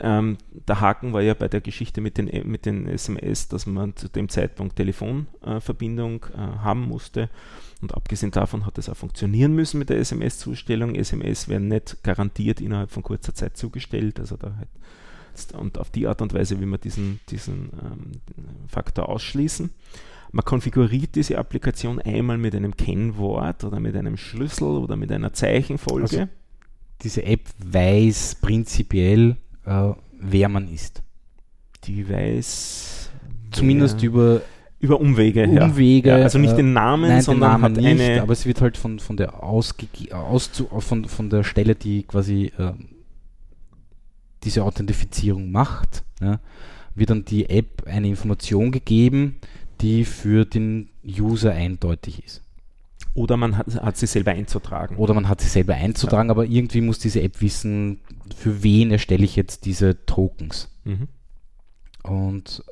Ähm, der Haken war ja bei der Geschichte mit den, äh, mit den SMS, dass man zu dem Zeitpunkt Telefonverbindung äh, haben musste. Und abgesehen davon hat es auch funktionieren müssen mit der SMS-Zustellung. SMS werden nicht garantiert innerhalb von kurzer Zeit zugestellt. Also da halt und auf die Art und Weise will man diesen, diesen ähm, Faktor ausschließen. Man konfiguriert diese Applikation einmal mit einem Kennwort oder mit einem Schlüssel oder mit einer Zeichenfolge. Also Diese App weiß prinzipiell, äh, wer man ist. die weiß Zumindest über über Umwege. Umwege. Ja, also nicht äh, den Namen, Nein, den sondern Namen hat nicht, eine. aber es wird halt von, von der ausgege- auszu von, von der Stelle, die quasi äh, diese Authentifizierung macht, ja, wird dann die App eine Information gegeben, die für den User eindeutig ist. Oder man hat, hat sie selber einzutragen. Oder man hat sie selber einzutragen, aber irgendwie muss diese App wissen, für wen erstelle ich jetzt diese Tokens. Mhm. Und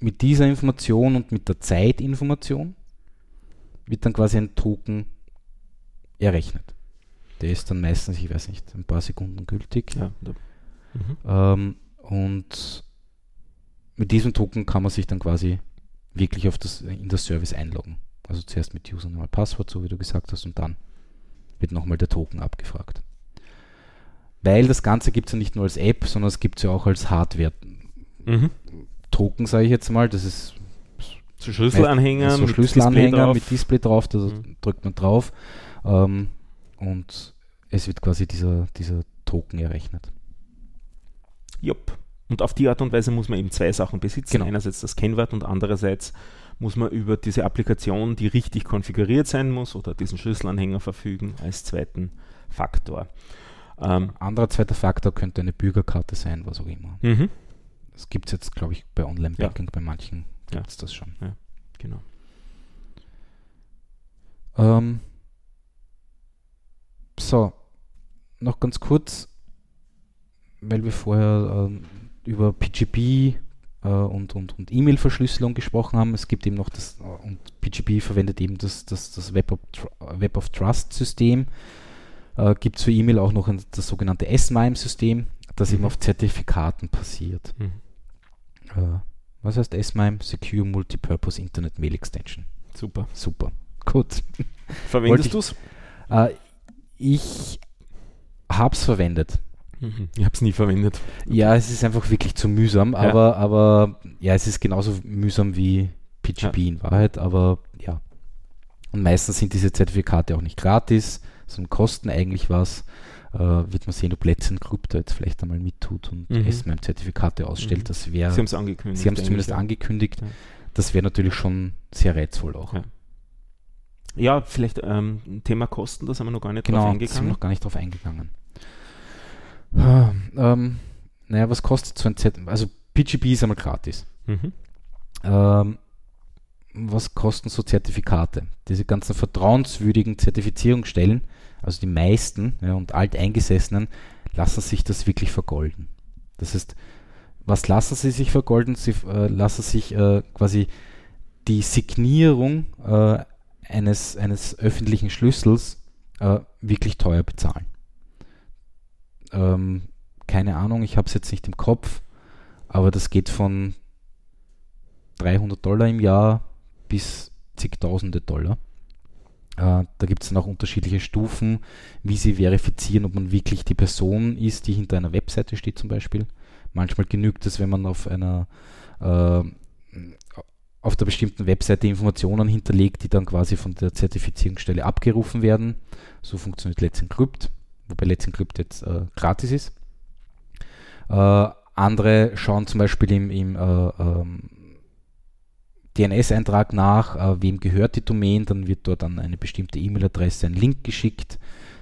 mit dieser Information und mit der Zeitinformation wird dann quasi ein Token errechnet. Der ist dann meistens, ich weiß nicht, ein paar Sekunden gültig. Ja, mhm. Ähm, und mit diesem Token kann man sich dann quasi wirklich auf das, in das Service einloggen. Also zuerst mit Username und Passwort, so wie du gesagt hast, und dann wird nochmal der Token abgefragt. Weil das Ganze gibt es ja nicht nur als App, sondern es gibt es ja auch als Hardware. Mhm. Token, sage ich jetzt mal, das ist So Schlüsselanhänger, so mit Schlüsselanhänger Display drauf. mit Display drauf, da Mhm. drückt man drauf ähm, und es wird quasi dieser, dieser Token errechnet. Jupp. Und auf die Art und Weise muss man eben zwei Sachen besitzen. Genau. Einerseits das Kennwort und andererseits muss man über diese Applikation, die richtig konfiguriert sein muss, oder diesen Schlüsselanhänger verfügen als zweiten Faktor. Ähm, Anderer zweiter Faktor könnte eine Bürgerkarte sein, was auch immer. mhm. Das gibt es jetzt, glaube ich, bei Online-Banking, bei manchen Ja. gibt es das schon. Genau. Ähm, so, noch ganz kurz, weil wir vorher ähm, über PGP äh, und, und, und E-Mail-Verschlüsselung gesprochen haben. Es gibt eben noch das, äh, und PGP verwendet eben das, das, das Web, of, Web of Trust-System. Äh, gibt es für E-Mail auch noch ein, das sogenannte S-MIME-System, das eben Mhm. auf Zertifikaten passiert. Mhm. Äh, Was heißt S-MIME? Secure Multipurpose Internet Mail Extension. Super. Super. Gut. Verwendest du es? Äh, ich habe es verwendet. Mhm. Ich habe es nie verwendet. Ja, es ist einfach wirklich zu mühsam, Ja. aber, aber ja, es ist genauso mühsam wie PGP Ja. in Wahrheit, aber ja. Und meistens sind diese Zertifikate auch nicht gratis, sondern kosten eigentlich was. Äh, wird man sehen, ob Let's Encrypt da jetzt vielleicht einmal mittut und Mhm. S-MIME-Zertifikate ausstellt. Mhm. Das wäre, Sie sie haben es angekündigt. haben es zumindest ja. angekündigt. Das wäre natürlich schon sehr reizvoll auch. Ja. Vielleicht ähm, Thema Kosten, da sind wir noch gar nicht Genau, drauf da sind wir eingegangen. noch gar nicht drauf eingegangen. Ah, Ähm, naja, was kostet so ein Z? Also PGP ist einmal gratis. Mhm. Ähm, was kosten so Zertifikate? Diese ganzen vertrauenswürdigen Zertifizierungsstellen, also die meisten ja, und alteingesessenen, lassen sich das wirklich vergolden. Das heißt, was lassen sie sich vergolden? Sie äh, lassen sich äh, quasi die Signierung äh, eines, eines öffentlichen Schlüssels äh, wirklich teuer bezahlen. Ähm, keine Ahnung, ich habe es jetzt nicht im Kopf, aber das geht von 300 Dollar im Jahr bis zigtausende Dollar. Äh, da gibt es dann auch unterschiedliche Stufen, wie sie verifizieren, ob man wirklich die Person ist, die hinter einer Webseite steht zum Beispiel. Manchmal genügt es, wenn man auf einer äh, auf der bestimmten Webseite Informationen hinterlegt, die dann quasi von der Zertifizierungsstelle abgerufen werden. So funktioniert Let's Encrypt, wobei Let's Encrypt jetzt äh, gratis ist. Äh, andere schauen zum Beispiel im, im äh, ähm, DNS-Eintrag nach, äh, wem gehört die Domain, dann wird dort an eine bestimmte E-Mail-Adresse ein Link geschickt.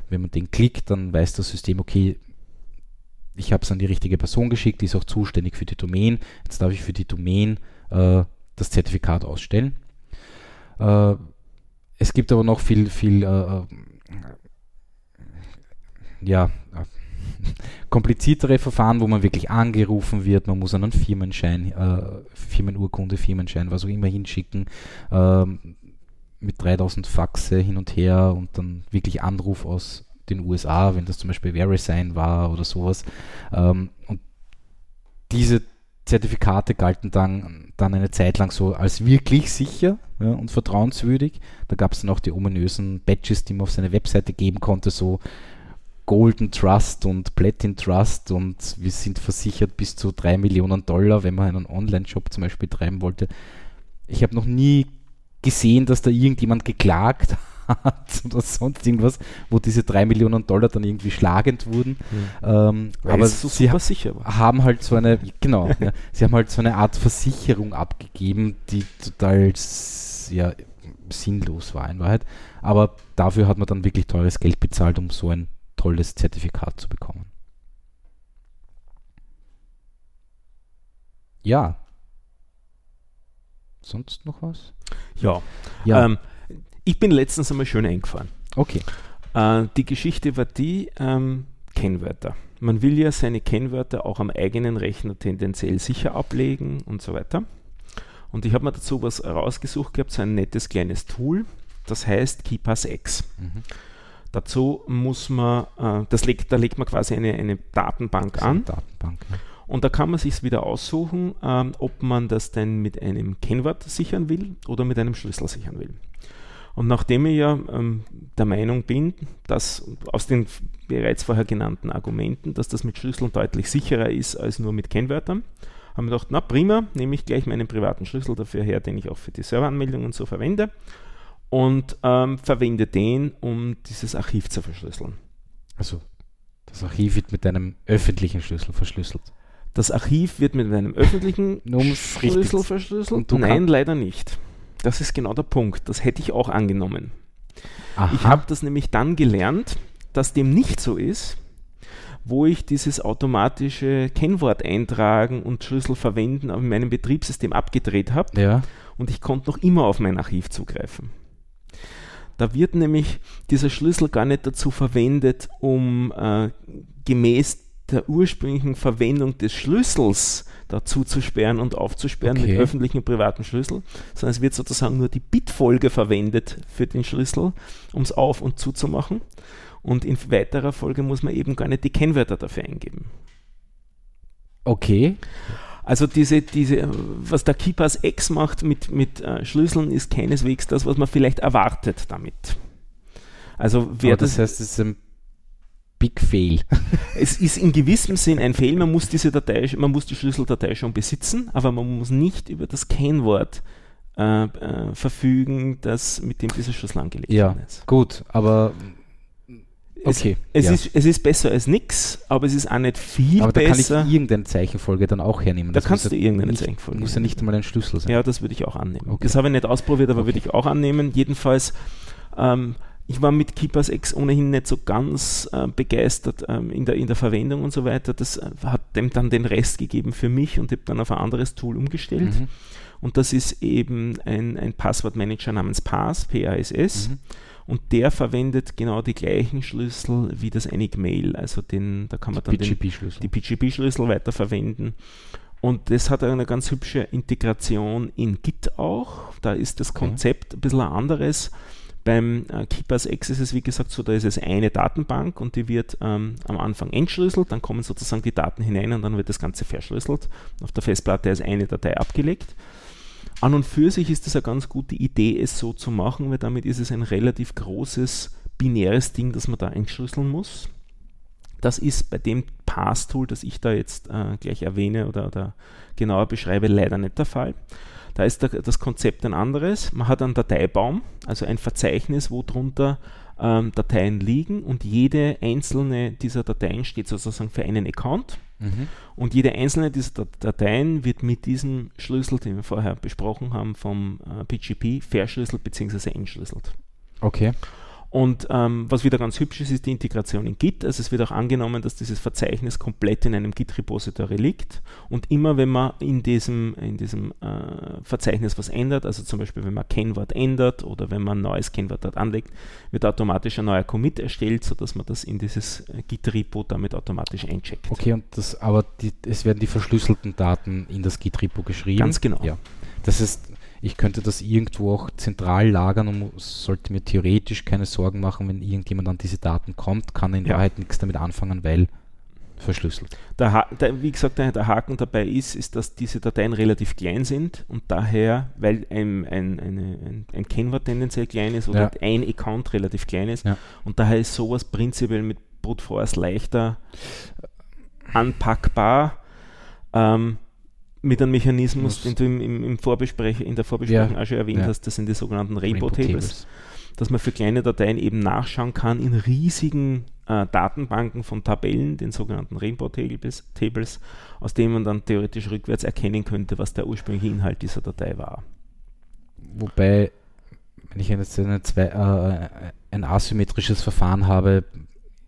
Wenn man den klickt, dann weiß das System, okay, ich habe es an die richtige Person geschickt, die ist auch zuständig für die Domain. Jetzt darf ich für die Domain äh, das Zertifikat ausstellen. Äh, es gibt aber noch viel, viel äh, äh, ja, äh, kompliziertere Verfahren, wo man wirklich angerufen wird. Man muss einen Firmenschein, äh, Firmenurkunde, Firmenschein, was auch immer hinschicken, ähm, mit 3000 Faxe hin und her und dann wirklich Anruf aus den USA, wenn das zum Beispiel VeriSign war oder sowas. Ähm, und diese Zertifikate galten dann, dann eine Zeit lang so als wirklich sicher ja, und vertrauenswürdig. Da gab es dann auch die ominösen Badges, die man auf seine Webseite geben konnte, so Golden Trust und Platin Trust und wir sind versichert bis zu 3 Millionen Dollar, wenn man einen Online-Shop zum Beispiel betreiben wollte. Ich habe noch nie gesehen, dass da irgendjemand geklagt hat oder sonst irgendwas, wo diese 3 Millionen Dollar dann irgendwie schlagend wurden. Ähm, Weil aber so sie war. haben halt so eine, genau, ja, sie haben halt so eine Art Versicherung abgegeben, die total ja, sinnlos war in Wahrheit. Aber dafür hat man dann wirklich teures Geld bezahlt, um so ein tolles Zertifikat zu bekommen. Ja. Sonst noch was? Ja. Ja, Ähm, ich bin letztens einmal schön eingefahren. okay. Äh, die Geschichte war die, ähm, Kennwörter. Man will ja seine Kennwörter auch am eigenen Rechner tendenziell sicher ablegen und so weiter. Und ich habe mir dazu was rausgesucht gehabt, so ein nettes kleines Tool, das heißt KeePass X. Mhm. Dazu muss man, äh, das legt, da legt man quasi eine, eine Datenbank Das an Datenbank. Ja. und da kann man sich wieder aussuchen, ähm, ob man das denn mit einem Kennwort sichern will oder mit einem Schlüssel sichern will. Und nachdem ich ja ähm, der Meinung bin, dass aus den bereits vorher genannten Argumenten, dass das mit Schlüsseln deutlich sicherer ist als nur mit Kennwörtern, haben wir gedacht, na prima, nehme ich gleich meinen privaten Schlüssel dafür her, den ich auch für die Serveranmeldung und so verwende und ähm, verwende den, um dieses Archiv zu verschlüsseln. Also, das Archiv wird mit einem öffentlichen Schlüssel verschlüsselt. Das Archiv wird mit einem öffentlichen richtig Schlüssel zu- verschlüsselt? Nein, leider nicht. Das ist genau der Punkt. Das hätte ich auch angenommen. Aha. Ich habe das nämlich dann gelernt, dass dem nicht so ist, wo ich dieses automatische Kennwort eintragen und Schlüssel verwenden in meinem Betriebssystem abgedreht habe ja. und ich konnte noch immer auf mein Archiv zugreifen. Da wird nämlich dieser Schlüssel gar nicht dazu verwendet, um äh, gemäß der ursprünglichen Verwendung des Schlüssels dazu zu sperren und aufzusperren Okay. mit öffentlichen und privaten Schlüssel, sondern es wird sozusagen nur die Bitfolge verwendet für den Schlüssel, um es auf- und zuzumachen. Und in weiterer Folge muss man eben gar nicht die Kennwörter dafür eingeben. Okay. Also diese, diese, was der KeePass X macht mit, mit äh, Schlüsseln, ist keineswegs das, was man vielleicht erwartet damit. Also wer das, das heißt, es ist ein Big Fail. es ist in gewissem Sinn ein Fail. Man muss diese Datei, man muss die Schlüsseldatei schon besitzen, aber man muss nicht über das Kennwort äh, äh, verfügen, das mit dem dieser Schlüssel angelegt ja, ist. Gut, aber Okay. Es, es ja. ist, es ist besser als nichts, aber es ist auch nicht viel aber besser. Aber da kann ich irgendeine Zeichenfolge dann auch hernehmen. Da kannst du irgendeine nicht, Zeichenfolge Muss ja nicht einmal ein Schlüssel sein. Ja, das würde ich auch annehmen. Okay. Das habe ich nicht ausprobiert, aber okay. würde ich auch annehmen. Jedenfalls ähm, ich war mit Keepers X ohnehin nicht so ganz äh, begeistert ähm, in, der, in der Verwendung und so weiter. Das äh, hat dem dann den Rest gegeben für mich und habe dann auf ein anderes Tool umgestellt. Mhm. Und das ist eben ein, ein Passwortmanager namens PASS, P-A-S-S. Mhm. Und der verwendet genau die gleichen Schlüssel wie das Enigmail. Also den, da kann man die dann den, die PGP-Schlüssel weiterverwenden. Und das hat eine ganz hübsche Integration in Git auch. Da ist das Konzept ein bisschen ein anderes. Beim äh, Keepers X ist es wie gesagt so, da ist es eine Datenbank und die wird ähm, am Anfang entschlüsselt, dann kommen sozusagen die Daten hinein und dann wird das Ganze verschlüsselt. Auf der Festplatte ist eine Datei abgelegt. An und für sich ist es eine ganz gute Idee, es so zu machen, weil damit ist es ein relativ großes binäres Ding, das man da entschlüsseln muss. Das ist bei dem Pass-Tool, das ich da jetzt äh, gleich erwähne oder, oder genauer beschreibe, leider nicht der Fall. Da ist der, das Konzept ein anderes. Man hat einen Dateibaum, also ein Verzeichnis, wo drunter ähm, Dateien liegen und jede einzelne dieser Dateien steht sozusagen für einen Account. Mhm. Und jede einzelne dieser Dateien wird mit diesem Schlüssel, den wir vorher besprochen haben, vom äh, PGP verschlüsselt bzw. entschlüsselt. Okay. Und ähm, was wieder ganz hübsch ist, ist die Integration in Git. Also es wird auch angenommen, dass dieses Verzeichnis komplett in einem Git-Repository liegt. Und immer wenn man in diesem, in diesem äh, Verzeichnis was ändert, also zum Beispiel wenn man Kennwort ändert oder wenn man ein neues Kennwort dort anlegt, wird automatisch ein neuer Commit erstellt, sodass man das in dieses äh, Git-Repo damit automatisch eincheckt. Okay, und das, aber die, es werden die verschlüsselten Daten in das Git-Repo geschrieben. Ganz genau. Ja. Das ist ich könnte das irgendwo auch zentral lagern und sollte mir theoretisch keine Sorgen machen, wenn irgendjemand an diese Daten kommt, kann in ja. Wahrheit nichts damit anfangen, weil verschlüsselt. Der, der, wie gesagt, der, der, Haken dabei ist, ist, dass diese Dateien relativ klein sind und daher, weil ein, ein, ein, ein Kennwort tendenziell klein ist oder ja. ein Account relativ klein ist ja. und daher ist sowas prinzipiell mit Brute Force leichter anpackbar. Ähm, mit einem Mechanismus, den du im, im, im Vorbesprech, in der Vorbesprechung ja. auch schon erwähnt ja. hast, das sind die sogenannten Rainbow, Rainbow Tables, Tables, dass man für kleine Dateien eben nachschauen kann in riesigen äh, Datenbanken von Tabellen, den sogenannten Rainbow Tables, Tables, aus denen man dann theoretisch rückwärts erkennen könnte, was der ursprüngliche Inhalt dieser Datei war. Wobei, wenn ich jetzt eine zwei, äh, ein asymmetrisches Verfahren habe,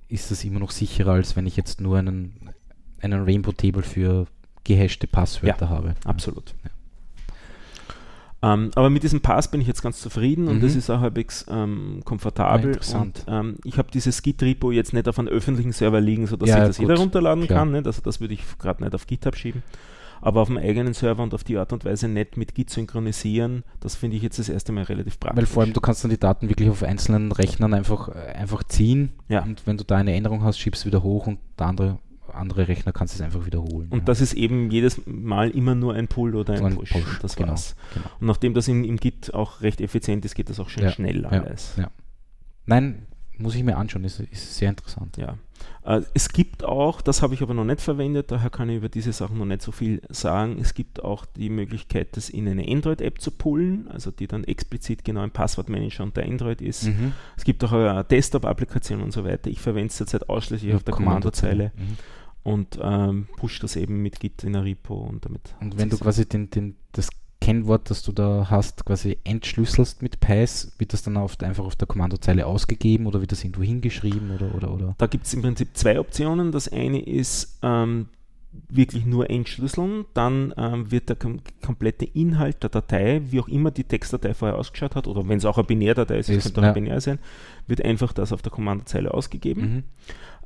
ist das immer noch sicherer, als wenn ich jetzt nur einen, einen Rainbow Table für gehashte Passwörter ja, habe. Absolut. Ja. Ähm, aber mit diesem Pass bin ich jetzt ganz zufrieden und mhm. das ist auch halbwegs ähm, komfortabel. Ja, und ähm, ich habe dieses Git-Repo jetzt nicht auf einem öffentlichen Server liegen, sodass ja, sich das gut. jeder runterladen Klar. kann. Nicht? Also das würde ich gerade nicht auf GitHub schieben. Aber auf dem eigenen Server und auf die Art und Weise nicht mit Git synchronisieren, das finde ich jetzt das erste Mal relativ praktisch. Weil vor allem du kannst dann die Daten wirklich auf einzelnen Rechnern einfach, äh, einfach ziehen ja. und wenn du da eine Änderung hast, schiebst du wieder hoch und der andere andere Rechner kannst du es einfach wiederholen. Und ja. das ist eben jedes Mal immer nur ein Pull oder ein, ein Push. Push. Das genau, war's. Genau. Und nachdem das im, im Git auch recht effizient ist, geht das auch schön ja, schnell alles. Nein, muss ich mir anschauen, ist, ist sehr interessant. Ja. Äh, es gibt auch, das habe ich aber noch nicht verwendet, daher kann ich über diese Sachen noch nicht so viel sagen, es gibt auch die Möglichkeit, das in eine Android-App zu pullen, also die dann explizit genau im Passwortmanager unter Android ist. Mhm. Es gibt auch eine Desktop-Applikation und so weiter. Ich verwende es derzeit ausschließlich ja, auf der Kommandozeile. Mhm und ähm, push das eben mit Git in ein Repo und damit. Und wenn du quasi den, den, das Kennwort, das du da hast, quasi entschlüsselst mit PICE, wird das dann auf, einfach auf der Kommandozeile ausgegeben oder wird das irgendwo hingeschrieben oder oder oder? Da gibt es im Prinzip zwei Optionen. Das eine ist ähm, wirklich nur entschlüsseln, dann ähm, wird der kom komplette Inhalt der Datei, wie auch immer die Textdatei vorher ausgeschaut hat, oder wenn es auch eine Binärdatei ist, ist könnte auch ja. binär sein, wird einfach das auf der Kommandozeile ausgegeben. Mhm.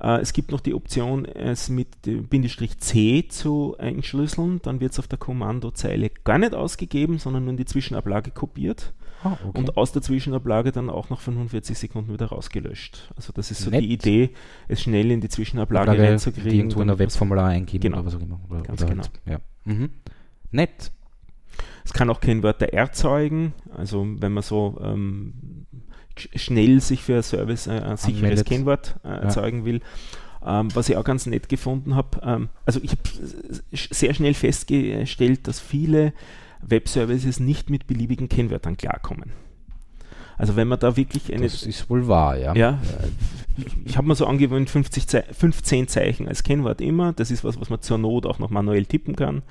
Äh, es gibt noch die Option, es mit Bindestrich C zu entschlüsseln. Dann wird es auf der Kommandozeile gar nicht ausgegeben, sondern nur in die Zwischenablage kopiert. Ah, okay. Und aus der Zwischenablage dann auch nach 45 Sekunden wieder rausgelöscht. Also das ist so Nett. die Idee, es schnell in die Zwischenablage Ablage, reinzukriegen. Die irgendwo in der Webformular eingeben genau. oder was auch immer. Oder, Ganz oder genau. Halt, ja. mhm. Nett. Es kann auch Kennwörter erzeugen, also wenn man so ähm, schnell sich für ein Service äh, ein sicheres Anmeldet. Kennwort äh, erzeugen ja. will. Ähm, was ich auch ganz nett gefunden habe, ähm, also ich habe sehr schnell festgestellt, dass viele Webservices nicht mit beliebigen Kennwörtern klarkommen. Also wenn man da wirklich eine... Das ist wohl wahr, ja. Ja, ich habe mir so angewöhnt, 50 Ze 15 Zeichen als Kennwort immer. Das ist was, was man zur Not auch noch manuell tippen kann.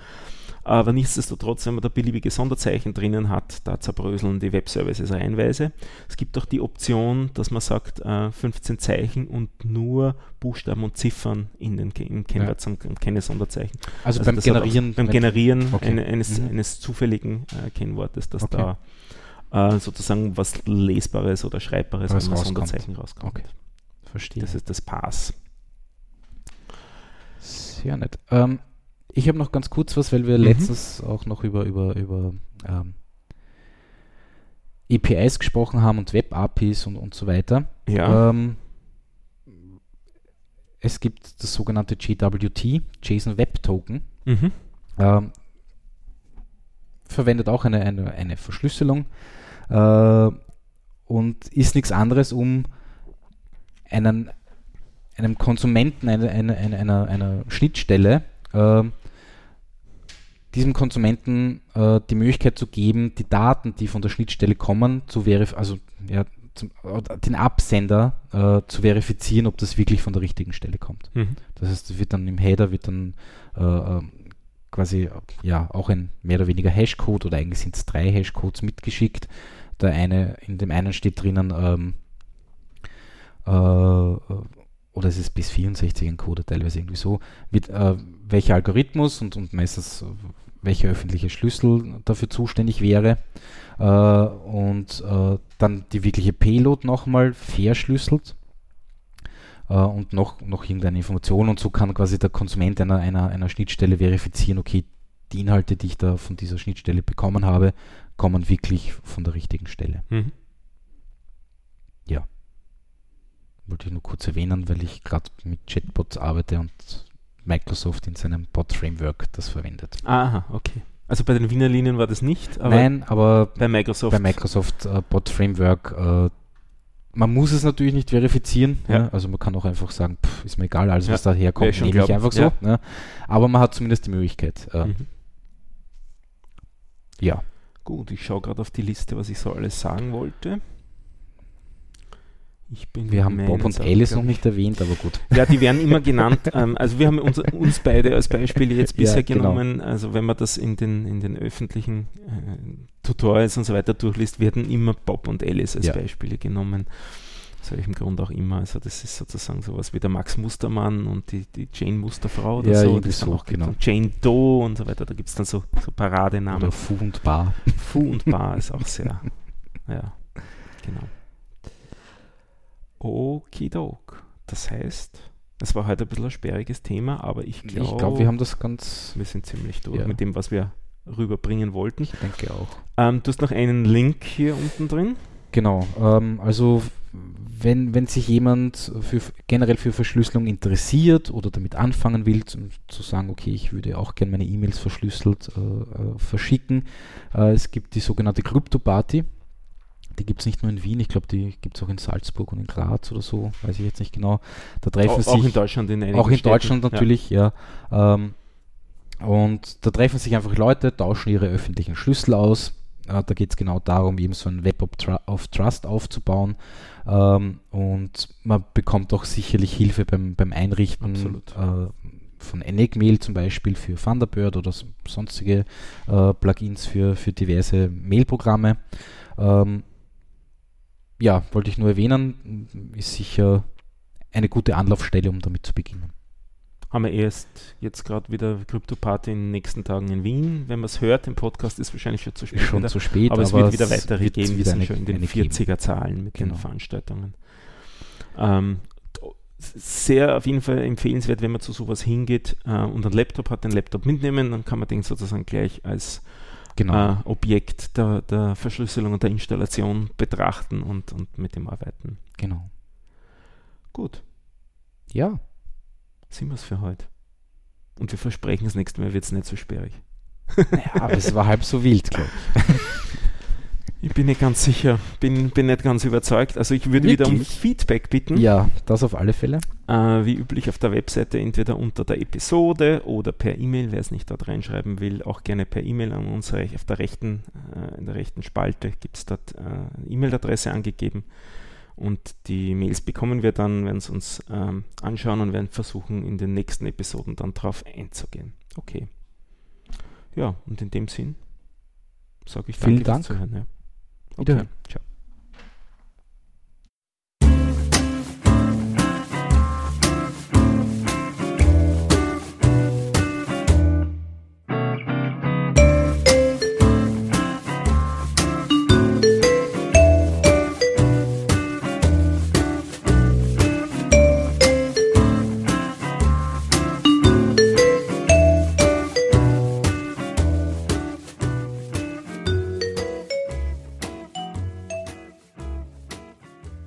Aber nichtsdestotrotz, wenn man da beliebige Sonderzeichen drinnen hat, da zerbröseln die Webservices reihenweise. Es gibt auch die Option, dass man sagt, äh, 15 Zeichen und nur Buchstaben und Ziffern in den im Kennwort ja. und keine Sonderzeichen. Also, also beim Generieren, beim Generieren okay. eine, eines, mhm. eines zufälligen äh, Kennwortes, dass okay. da äh, sozusagen was Lesbares oder Schreibbares als Sonderzeichen rauskommt. Okay. Verstehe. Das ist das Pass. Sehr nett. Ähm, ich habe noch ganz kurz was, weil wir mhm. letztens auch noch über, über, über ähm, APIs gesprochen haben und Web-APIs und, und so weiter. Ja. Ähm, es gibt das sogenannte JWT, JSON Web Token. Mhm. Ähm, verwendet auch eine, eine, eine Verschlüsselung äh, und ist nichts anderes, um einen, einem Konsumenten eine, eine, eine, einer, einer Schnittstelle äh, diesem Konsumenten äh, die Möglichkeit zu geben, die Daten, die von der Schnittstelle kommen, zu verifizieren, also ja, zum, den Absender äh, zu verifizieren, ob das wirklich von der richtigen Stelle kommt. Mhm. Das heißt, wird dann im Header wird dann äh, äh, quasi ja auch ein mehr oder weniger Hashcode oder eigentlich sind es drei Hashcodes mitgeschickt. Der eine, in dem einen steht drinnen ähm, äh, oder es ist bis 64 ein Code teilweise irgendwie so, mit, äh, welcher Algorithmus und, und meistens welcher öffentliche Schlüssel dafür zuständig wäre äh, und äh, dann die wirkliche Payload nochmal verschlüsselt äh, und noch, noch irgendeine Information und so kann quasi der Konsument einer, einer, einer Schnittstelle verifizieren, okay, die Inhalte, die ich da von dieser Schnittstelle bekommen habe, kommen wirklich von der richtigen Stelle. Mhm. Ja. Wollte ich nur kurz erwähnen, weil ich gerade mit Chatbots arbeite und Microsoft in seinem Bot-Framework das verwendet. Aha, okay. Also bei den Wiener Linien war das nicht? Aber Nein, aber bei Microsoft, bei Microsoft äh, Bot-Framework, äh, man muss es natürlich nicht verifizieren. Ja. Ja? Also man kann auch einfach sagen, pff, ist mir egal, alles was da herkommt, nehme ich einfach so. Ne? Aber man hat zumindest die Möglichkeit. Äh, mhm. Ja. Gut, ich schaue gerade auf die Liste, was ich so alles sagen wollte. Wir haben Bob und Alice noch nicht erwähnt, aber gut. Ja, die werden immer genannt. Ähm, also wir haben uns, uns, beide als Beispiele jetzt bisher ja, genau. genommen. Also wenn man das in den, in den öffentlichen äh, Tutorials und so weiter durchliest, werden immer Bob und Alice als ja. Beispiele genommen. Aus welchem Grund auch immer. Also das ist sozusagen sowas wie der Max Mustermann und die, die Jane Musterfrau oder ja, so. Das so auch genau. Jane Doe und so weiter. Da gibt es dann so, so Paradenamen. Oder Fu und Bar. Fu und Bar ist auch sehr, ja, genau. Okidok. Das heißt, es war heute ein bisschen ein sperriges Thema, aber ich glaube, ich wir haben das ganz. Wir sind ziemlich durch ja. mit dem, was wir rüberbringen wollten. Ich denke auch. Ähm, du hast noch einen Link hier unten drin. Genau. Ähm, also wenn, wenn sich jemand für, generell für Verschlüsselung interessiert oder damit anfangen will, zu, zu sagen, okay, ich würde auch gerne meine E-Mails verschlüsselt äh, äh, verschicken, äh, es gibt die sogenannte Crypto-Party. Die gibt es nicht nur in Wien, ich glaube, die gibt es auch in Salzburg und in Graz oder so, weiß ich jetzt nicht genau. Da treffen auch, sich, auch in Deutschland in Auch in Städten. Deutschland natürlich, ja. ja. Ähm, und da treffen sich einfach Leute, tauschen ihre öffentlichen Schlüssel aus. Äh, da geht es genau darum, eben so ein Web of Trust aufzubauen. Ähm, und man bekommt auch sicherlich Hilfe beim, beim Einrichten äh, von Enigmail zum Beispiel für Thunderbird oder sonstige äh, Plugins für, für diverse Mailprogramme. Ähm, ja, wollte ich nur erwähnen, ist sicher eine gute Anlaufstelle, um damit zu beginnen. Haben wir erst jetzt gerade wieder Krypto-Party in den nächsten Tagen in Wien. Wenn man es hört, im Podcast ist wahrscheinlich schon zu spät. Schon wieder. zu spät, aber, es wird wieder weitere geben. Wir sind schon in den 40er-Zahlen mit genau. den Veranstaltungen. Ähm, sehr auf jeden Fall empfehlenswert, wenn man zu sowas hingeht äh, und einen Laptop hat, den Laptop mitnehmen, dann kann man den sozusagen gleich als Genau. äh, Objekt der, der Verschlüsselung und der Installation betrachten und, und mit dem arbeiten. genau. Gut, Ja, sind wir es für heute. Und wir versprechen, das nächste Mal wird es nicht so sperrig. naja, aber es war halb so wild, glaube Ich bin nicht ganz sicher, bin, bin nicht ganz überzeugt. Also ich würde wieder um? Feedback bitten. ich. Ja, das auf alle Fälle. Äh, wie üblich auf der Webseite entweder unter der Episode oder per E-Mail, wer es nicht dort reinschreiben will, auch gerne per E-Mail an uns auf der rechten, äh, in der rechten Spalte gibt es dort äh, eine E-Mail-Adresse angegeben und die Mails bekommen wir dann, werden es uns ähm, anschauen und werden versuchen in den nächsten Episoden dann drauf einzugehen. Okay. Ja, und in dem Sinn sage ich Vielen danke Dank. Zuhören. Ja. Wiederhören. Ciao.